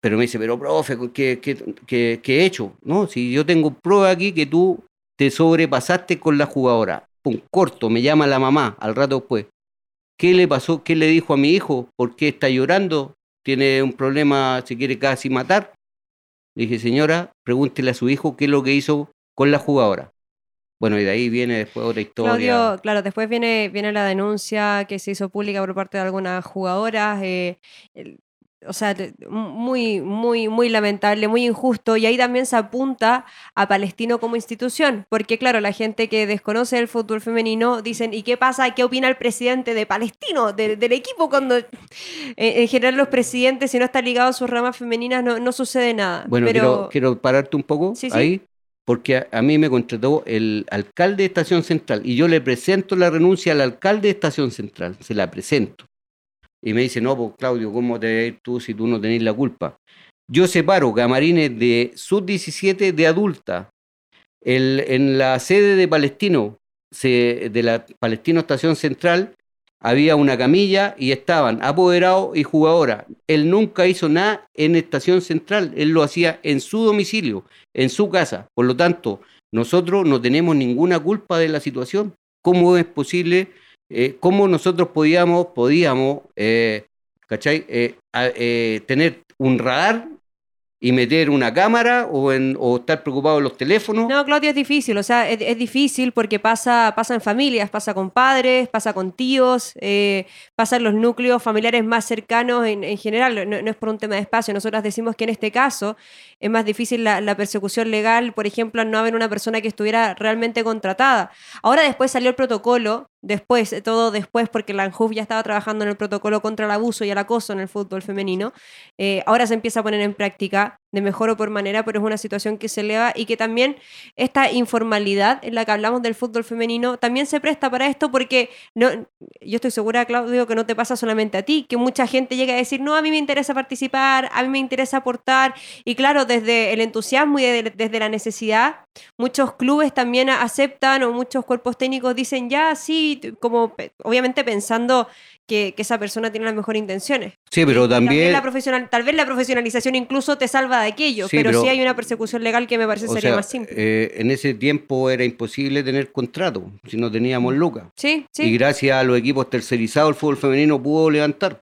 Pero me dice, pero profe, ¿qué, qué, qué- qué he hecho? No, si yo tengo prueba aquí que tú te sobrepasaste con la jugadora. Pum, corto, me llama la mamá al rato después. ¿Qué le pasó? ¿Qué le dijo a mi hijo? ¿Por qué está llorando? ¿Tiene un problema? ¿Se quiere casi matar? Le dije, señora, pregúntele a su hijo qué es lo que hizo con la jugadora. Bueno, y de ahí viene después otra historia.
Claudio, claro, después viene, viene la denuncia que se hizo pública por parte de algunas jugadoras. eh, o sea, muy, muy, muy lamentable, muy injusto. Y ahí también se apunta a Palestino como institución. Porque, claro, la gente que desconoce el fútbol femenino dicen, ¿y qué pasa? ¿Qué opina el presidente de Palestino, de- del equipo? Cuando en, en general los presidentes, si no están ligados a sus ramas femeninas, no, no sucede nada.
Bueno,
Pero,
quiero, quiero pararte un poco
Sí, sí.
ahí, porque a, a mí me contrató el alcalde de Estación Central y yo le presento la renuncia al alcalde de Estación Central, se la presento. Y me dice, no, pues Claudio, ¿cómo te vas a ir tú si tú no tenés la culpa? Yo separo camarines de sub-17 de adulta. El- en la sede de Palestino, de la Palestino Estación Central, había una camilla y estaban apoderados y jugadoras. Él nunca hizo nada en Estación Central, él lo hacía en su domicilio, en su casa. Por lo tanto, nosotros no tenemos ninguna culpa de la situación. ¿Cómo es posible? Eh, ¿Cómo nosotros podíamos, podíamos eh, ¿cachai? Eh, eh, tener un radar y meter una cámara o, en, o estar preocupado en los teléfonos?
No, Claudio, es difícil, o sea, es, es difícil porque pasa, pasa en familias, pasa con padres, pasa con tíos, eh, pasa en los núcleos familiares más cercanos en, en general, no, no es por un tema de espacio, nosotras decimos que en este caso es más difícil la, la persecución legal, por ejemplo, al no haber una persona que estuviera realmente contratada. Ahora después salió el protocolo, después, eh, todo después, porque la ANJUF ya estaba trabajando en el protocolo contra el abuso y el acoso en el fútbol femenino, eh, ahora se empieza a poner en práctica de mejor o por manera, pero es una situación que se eleva y que también esta informalidad en la que hablamos del fútbol femenino también se presta para esto porque no, yo estoy segura, Claudio, que no te pasa solamente a ti, que mucha gente llega a decir, no, a mí me interesa participar, a mí me interesa aportar y claro, desde el entusiasmo y de- desde la necesidad, muchos clubes también aceptan o muchos cuerpos técnicos dicen, ya, sí, como obviamente pensando que, que esa persona tiene las mejores intenciones.
Sí, pero
También
también...
la profesional, tal vez la profesionalización incluso te salva de aquello,
Sí,
pero,
pero-
sí hay una persecución legal que me parece sería
sea,
más simple.
eh, en ese tiempo era imposible tener contrato si no teníamos lucas.
sí, sí.
Y gracias a los equipos tercerizados, el fútbol femenino pudo levantar.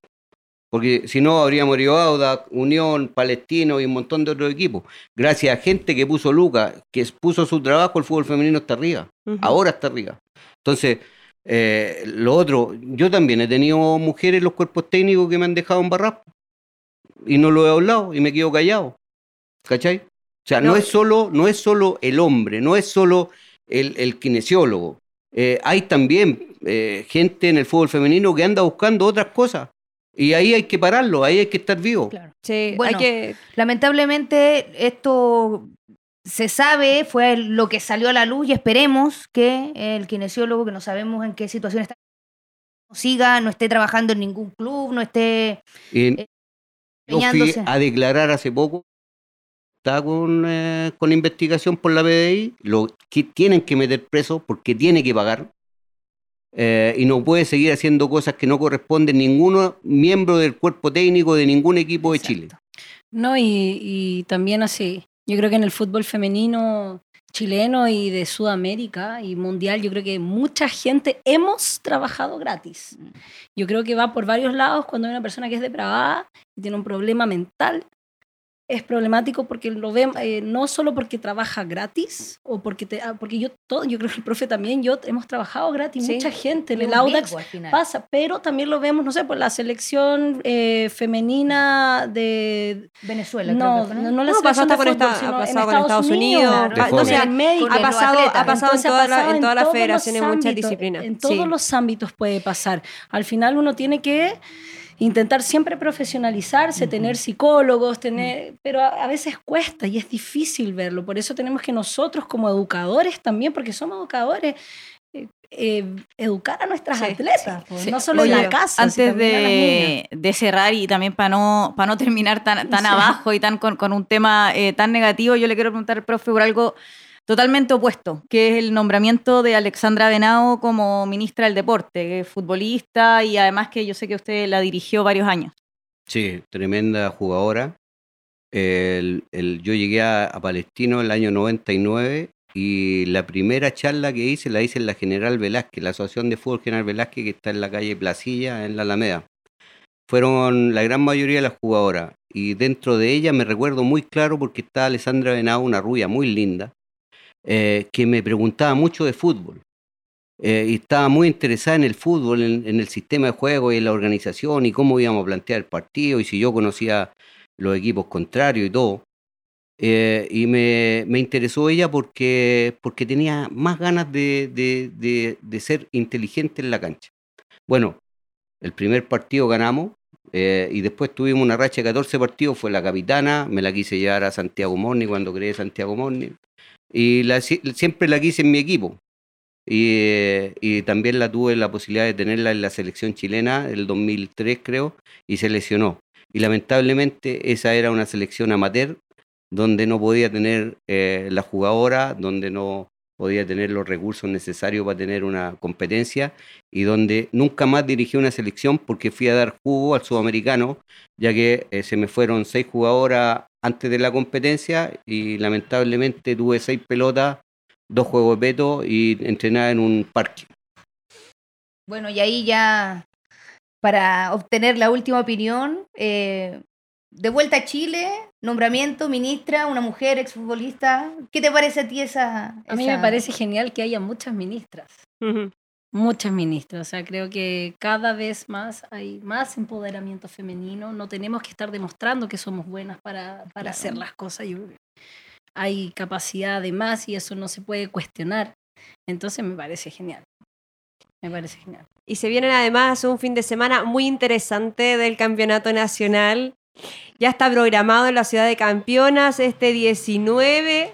Porque si no, habríamos ido Auda, Unión, Palestino y un montón de otros equipos. Gracias a gente que puso lucas, que puso su trabajo, el fútbol femenino está arriba. Ahora está arriba. Entonces, eh, lo otro, yo también he tenido mujeres en los cuerpos técnicos que me han dejado embarrar. Y no lo he hablado y me quedo callado. ¿Cachai? O sea, no,
No.
es solo, no es solo el hombre, no es solo el, el kinesiólogo. Eh, hay también eh, gente en el fútbol femenino que anda buscando otras cosas. Y ahí hay que pararlo, ahí hay que estar vivo.
Claro.
Sí,
Bueno,
hay que...
Lamentablemente esto se sabe, fue lo que salió a la luz y esperemos que el kinesiólogo, que no sabemos en qué situación está, no siga, no esté trabajando en ningún club, no esté
Y
Eh,
yo fui a declarar hace poco, está con, eh, con investigación por la PDI, lo que tienen que meter preso porque tiene que pagar. eh, y no puede seguir haciendo cosas que no corresponden ninguno miembro del cuerpo técnico de ningún equipo de Chile.
No, y, y también así, yo creo que en el fútbol femenino chileno y de Sudamérica y mundial, yo creo que mucha gente hemos trabajado gratis. Yo creo que va por varios lados cuando hay una persona que es depravada y tiene un problema mental. Es problemático porque lo ven, eh, no solo porque trabaja gratis, o porque, te, ah, porque yo, todo, yo creo que el profe también, yo hemos trabajado gratis,
Sí.
mucha gente en el Audax
riesgo al final.
pasa, pero también lo vemos, no sé, por la selección eh, femenina de...
Venezuela,
No,
creo que
no, no la
No, pasó hasta con esta- ha
en
pasado con Estados Unidos,
o sea,
en
con
ha pasado, ha pasado en,
Entonces,
toda
ha
la- en todas las federaciones, en muchas disciplinas.
En todos
Sí.
los ámbitos puede pasar. Al final uno tiene que intentar siempre profesionalizarse, tener psicólogos, tener, pero a, a veces cuesta y es difícil verlo. Por eso tenemos que nosotros como educadores también, porque somos educadores, eh, eh, educar a nuestras
Sí,
atletas, pues,
Sí.
no solo
Oye,
en la casa.
Antes de, de cerrar y también para no, para no terminar tan, tan
Sí.
abajo y tan con, con un tema eh, tan negativo, yo le quiero preguntar al profe por algo totalmente opuesto, que es el nombramiento de Alexandra Venado como ministra del deporte, futbolista y además que yo sé que usted la dirigió varios años.
Sí, tremenda jugadora. Yo llegué a, a Palestino el año 99 y la primera charla que hice la hice en la General Velázquez, la Asociación de Fútbol General Velázquez que está en la calle Placilla, en la Alameda. Fueron la gran mayoría de las jugadoras y dentro de ella me recuerdo muy claro porque está Alessandra Venado, una rubia muy linda, eh, que me preguntaba mucho de fútbol. Eh, y estaba muy interesada en el fútbol, en, el sistema de juego y en la organización y cómo íbamos a plantear el partido y si yo conocía los equipos contrarios y todo. Eh, y me, me interesó ella porque, porque tenía más ganas de, de- de- de ser inteligente en la cancha. Bueno, el primer partido ganamos eh, y después tuvimos una racha de 14 partidos, fue la capitana, me la quise llevar a Santiago Morni cuando creé Santiago Morni y la, si- siempre la quise en mi equipo. Y, eh, y también la tuve la posibilidad de tenerla en la selección chilena el 2003 creo y se lesionó. Y lamentablemente esa era una selección amateur donde no podía tener eh, la jugadora, donde no podía tener los recursos necesarios para tener una competencia y donde nunca más dirigí una selección porque fui a dar jugo al sudamericano, ya que eh, se me fueron seis jugadoras antes de la competencia y lamentablemente tuve seis pelotas, dos juegos de peto y entrenaba en un parque.
Bueno, y ahí ya, para obtener la última opinión, eh, de vuelta a Chile, nombramiento, ministra, una mujer, exfutbolista. ¿Qué te parece a ti esa?
A mí me parece genial que haya muchas ministras. Muchas ministras, o sea, creo que cada vez más hay más empoderamiento femenino, no tenemos que estar demostrando que somos buenas para, para
Claro.
hacer las cosas, yo hay capacidad de más y eso no se puede cuestionar, entonces me parece genial, me parece genial.
Y se viene además un fin de semana muy interesante del Campeonato Nacional. Ya está programado en la ciudad de Campeonas este 19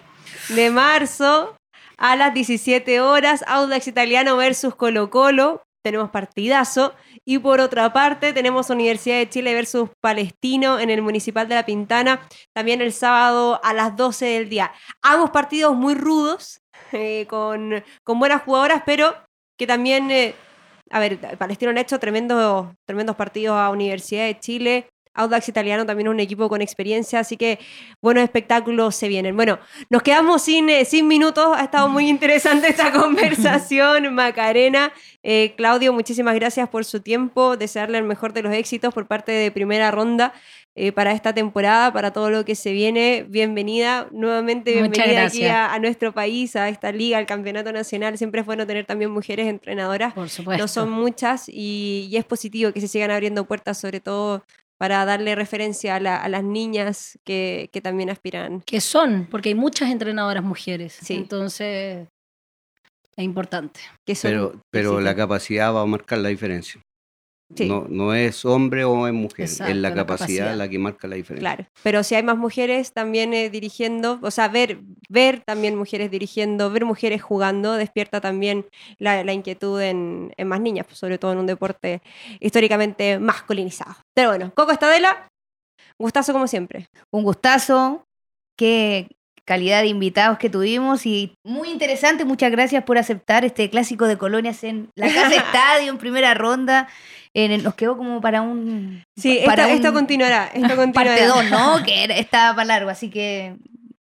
de marzo a las 17 horas. Audax Italiano versus Colo Colo. Tenemos partidazo. Y por otra parte tenemos Universidad de Chile versus Palestino en el Municipal de La Pintana. También el sábado a las 12 del día. Ambos partidos muy rudos, eh, con, con buenas jugadoras, pero que también... eh, a ver, Palestino le ha hecho tremendos, tremendos partidos a Universidad de Chile. Audax Italiano también es un equipo con experiencia, así que buenos espectáculos se vienen. Bueno, nos quedamos sin, eh, sin minutos. Ha estado muy interesante esta conversación, Macarena. Eh, Claudio, muchísimas gracias por su tiempo. Desearle el mejor de los éxitos por parte de primera ronda eh, para esta temporada, para todo lo que se viene. Bienvenida, nuevamente bienvenida aquí a, a nuestro país, a esta liga, al campeonato nacional. Siempre es bueno tener también mujeres entrenadoras
Por supuesto.
no son muchas y, y es positivo que se sigan abriendo puertas, sobre todo para darle referencia a, la- a las niñas que, que también aspiran.
Que son, porque hay muchas entrenadoras mujeres.
Sí.
Entonces, es importante.
Que son-
Pero, pero la capacidad va a marcar la diferencia.
Sí.
No, no es hombre o es mujer,
Exacto,
es la
la
capacidad,
capacidad.
la que marca la diferencia.
Claro, pero si hay más mujeres también eh, dirigiendo, o sea, ver, ver también mujeres dirigiendo, ver mujeres jugando, despierta también la, la inquietud en, en más niñas, pues, sobre todo en un deporte históricamente masculinizado. Pero bueno, Coco Estadela, gustazo como siempre.
Un gustazo. Qué calidad de invitados que tuvimos y muy interesante. Muchas gracias por aceptar este clásico de colonias en la Casa Estadio en primera ronda. En el- nos quedó como para un
Sí,
para
esto, continuará, esto continuará.
parte 2, ¿no? Que estaba para largo, así que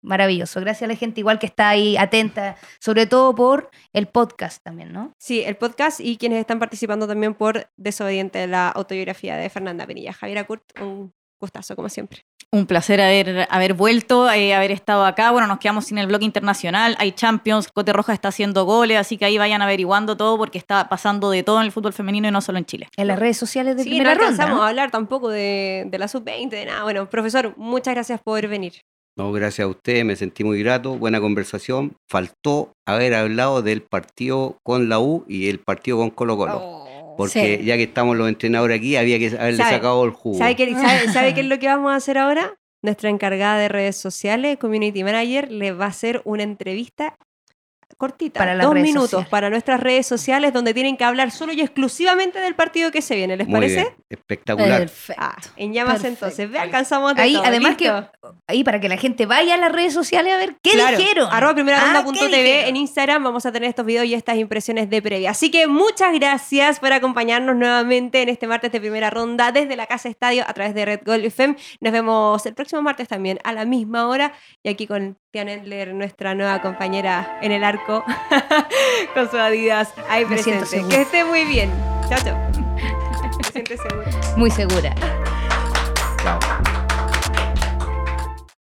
maravilloso. Gracias a la gente igual que está ahí atenta, sobre todo por el podcast también, ¿no?
Sí, el podcast y quienes están participando también por Desobediente, la autobiografía de Fernanda Penilla. Javier Acurt, un gustazo como siempre.
Un placer haber, haber vuelto, eh, haber estado acá. Bueno, nos quedamos sin el bloque internacional. Hay Champions, Cote Roja está haciendo goles, así que ahí vayan averiguando todo porque está pasando de todo en el fútbol femenino y no solo en Chile.
En las redes sociales de
Sí, no
primera ronda.
alcanzamos
¿no?
a hablar tampoco de, de la sub-20, de nada. Bueno, profesor, muchas gracias por venir.
No, gracias a usted, me sentí muy grato, buena conversación. Faltó haber hablado del partido con la U y el partido con Colo Colo. Porque
sí.
ya que estamos los entrenadores aquí, había que haberle
¿Sabe-
sacado el jugo.
¿Sabe qué, sabe, sabe qué es lo que vamos a hacer ahora? Nuestra encargada de redes sociales, Community Manager, le va a hacer una entrevista cortita,
Para
dos minutos,
sociales.
para nuestras redes sociales, donde tienen que hablar solo y exclusivamente del partido que se viene. ¿Les
Muy
parece?
bien, espectacular.
Perfecto.
Ah, en llamas
Perfecto.
entonces. Ve, alcanzamos de
Ahí,
todo,
además
¿listo?
que ahí para que la gente vaya a las redes sociales a ver qué
Claro,
dijeron.
Arroba primera
Ah,
ronda
¿qué
punto TV
dijeron?
en Instagram vamos a tener estos videos y estas impresiones de previa. Así que muchas gracias por acompañarnos nuevamente en este martes de primera ronda desde la Casa Estadio a través de Red Gold FM. Nos vemos el próximo martes también a la misma hora y aquí con Tian Endler, nuestra nueva compañera en el arco, con su Adidas ahí
Me siento
presente. Que esté muy bien. Chao, chao. Me siento segura.
Muy segura.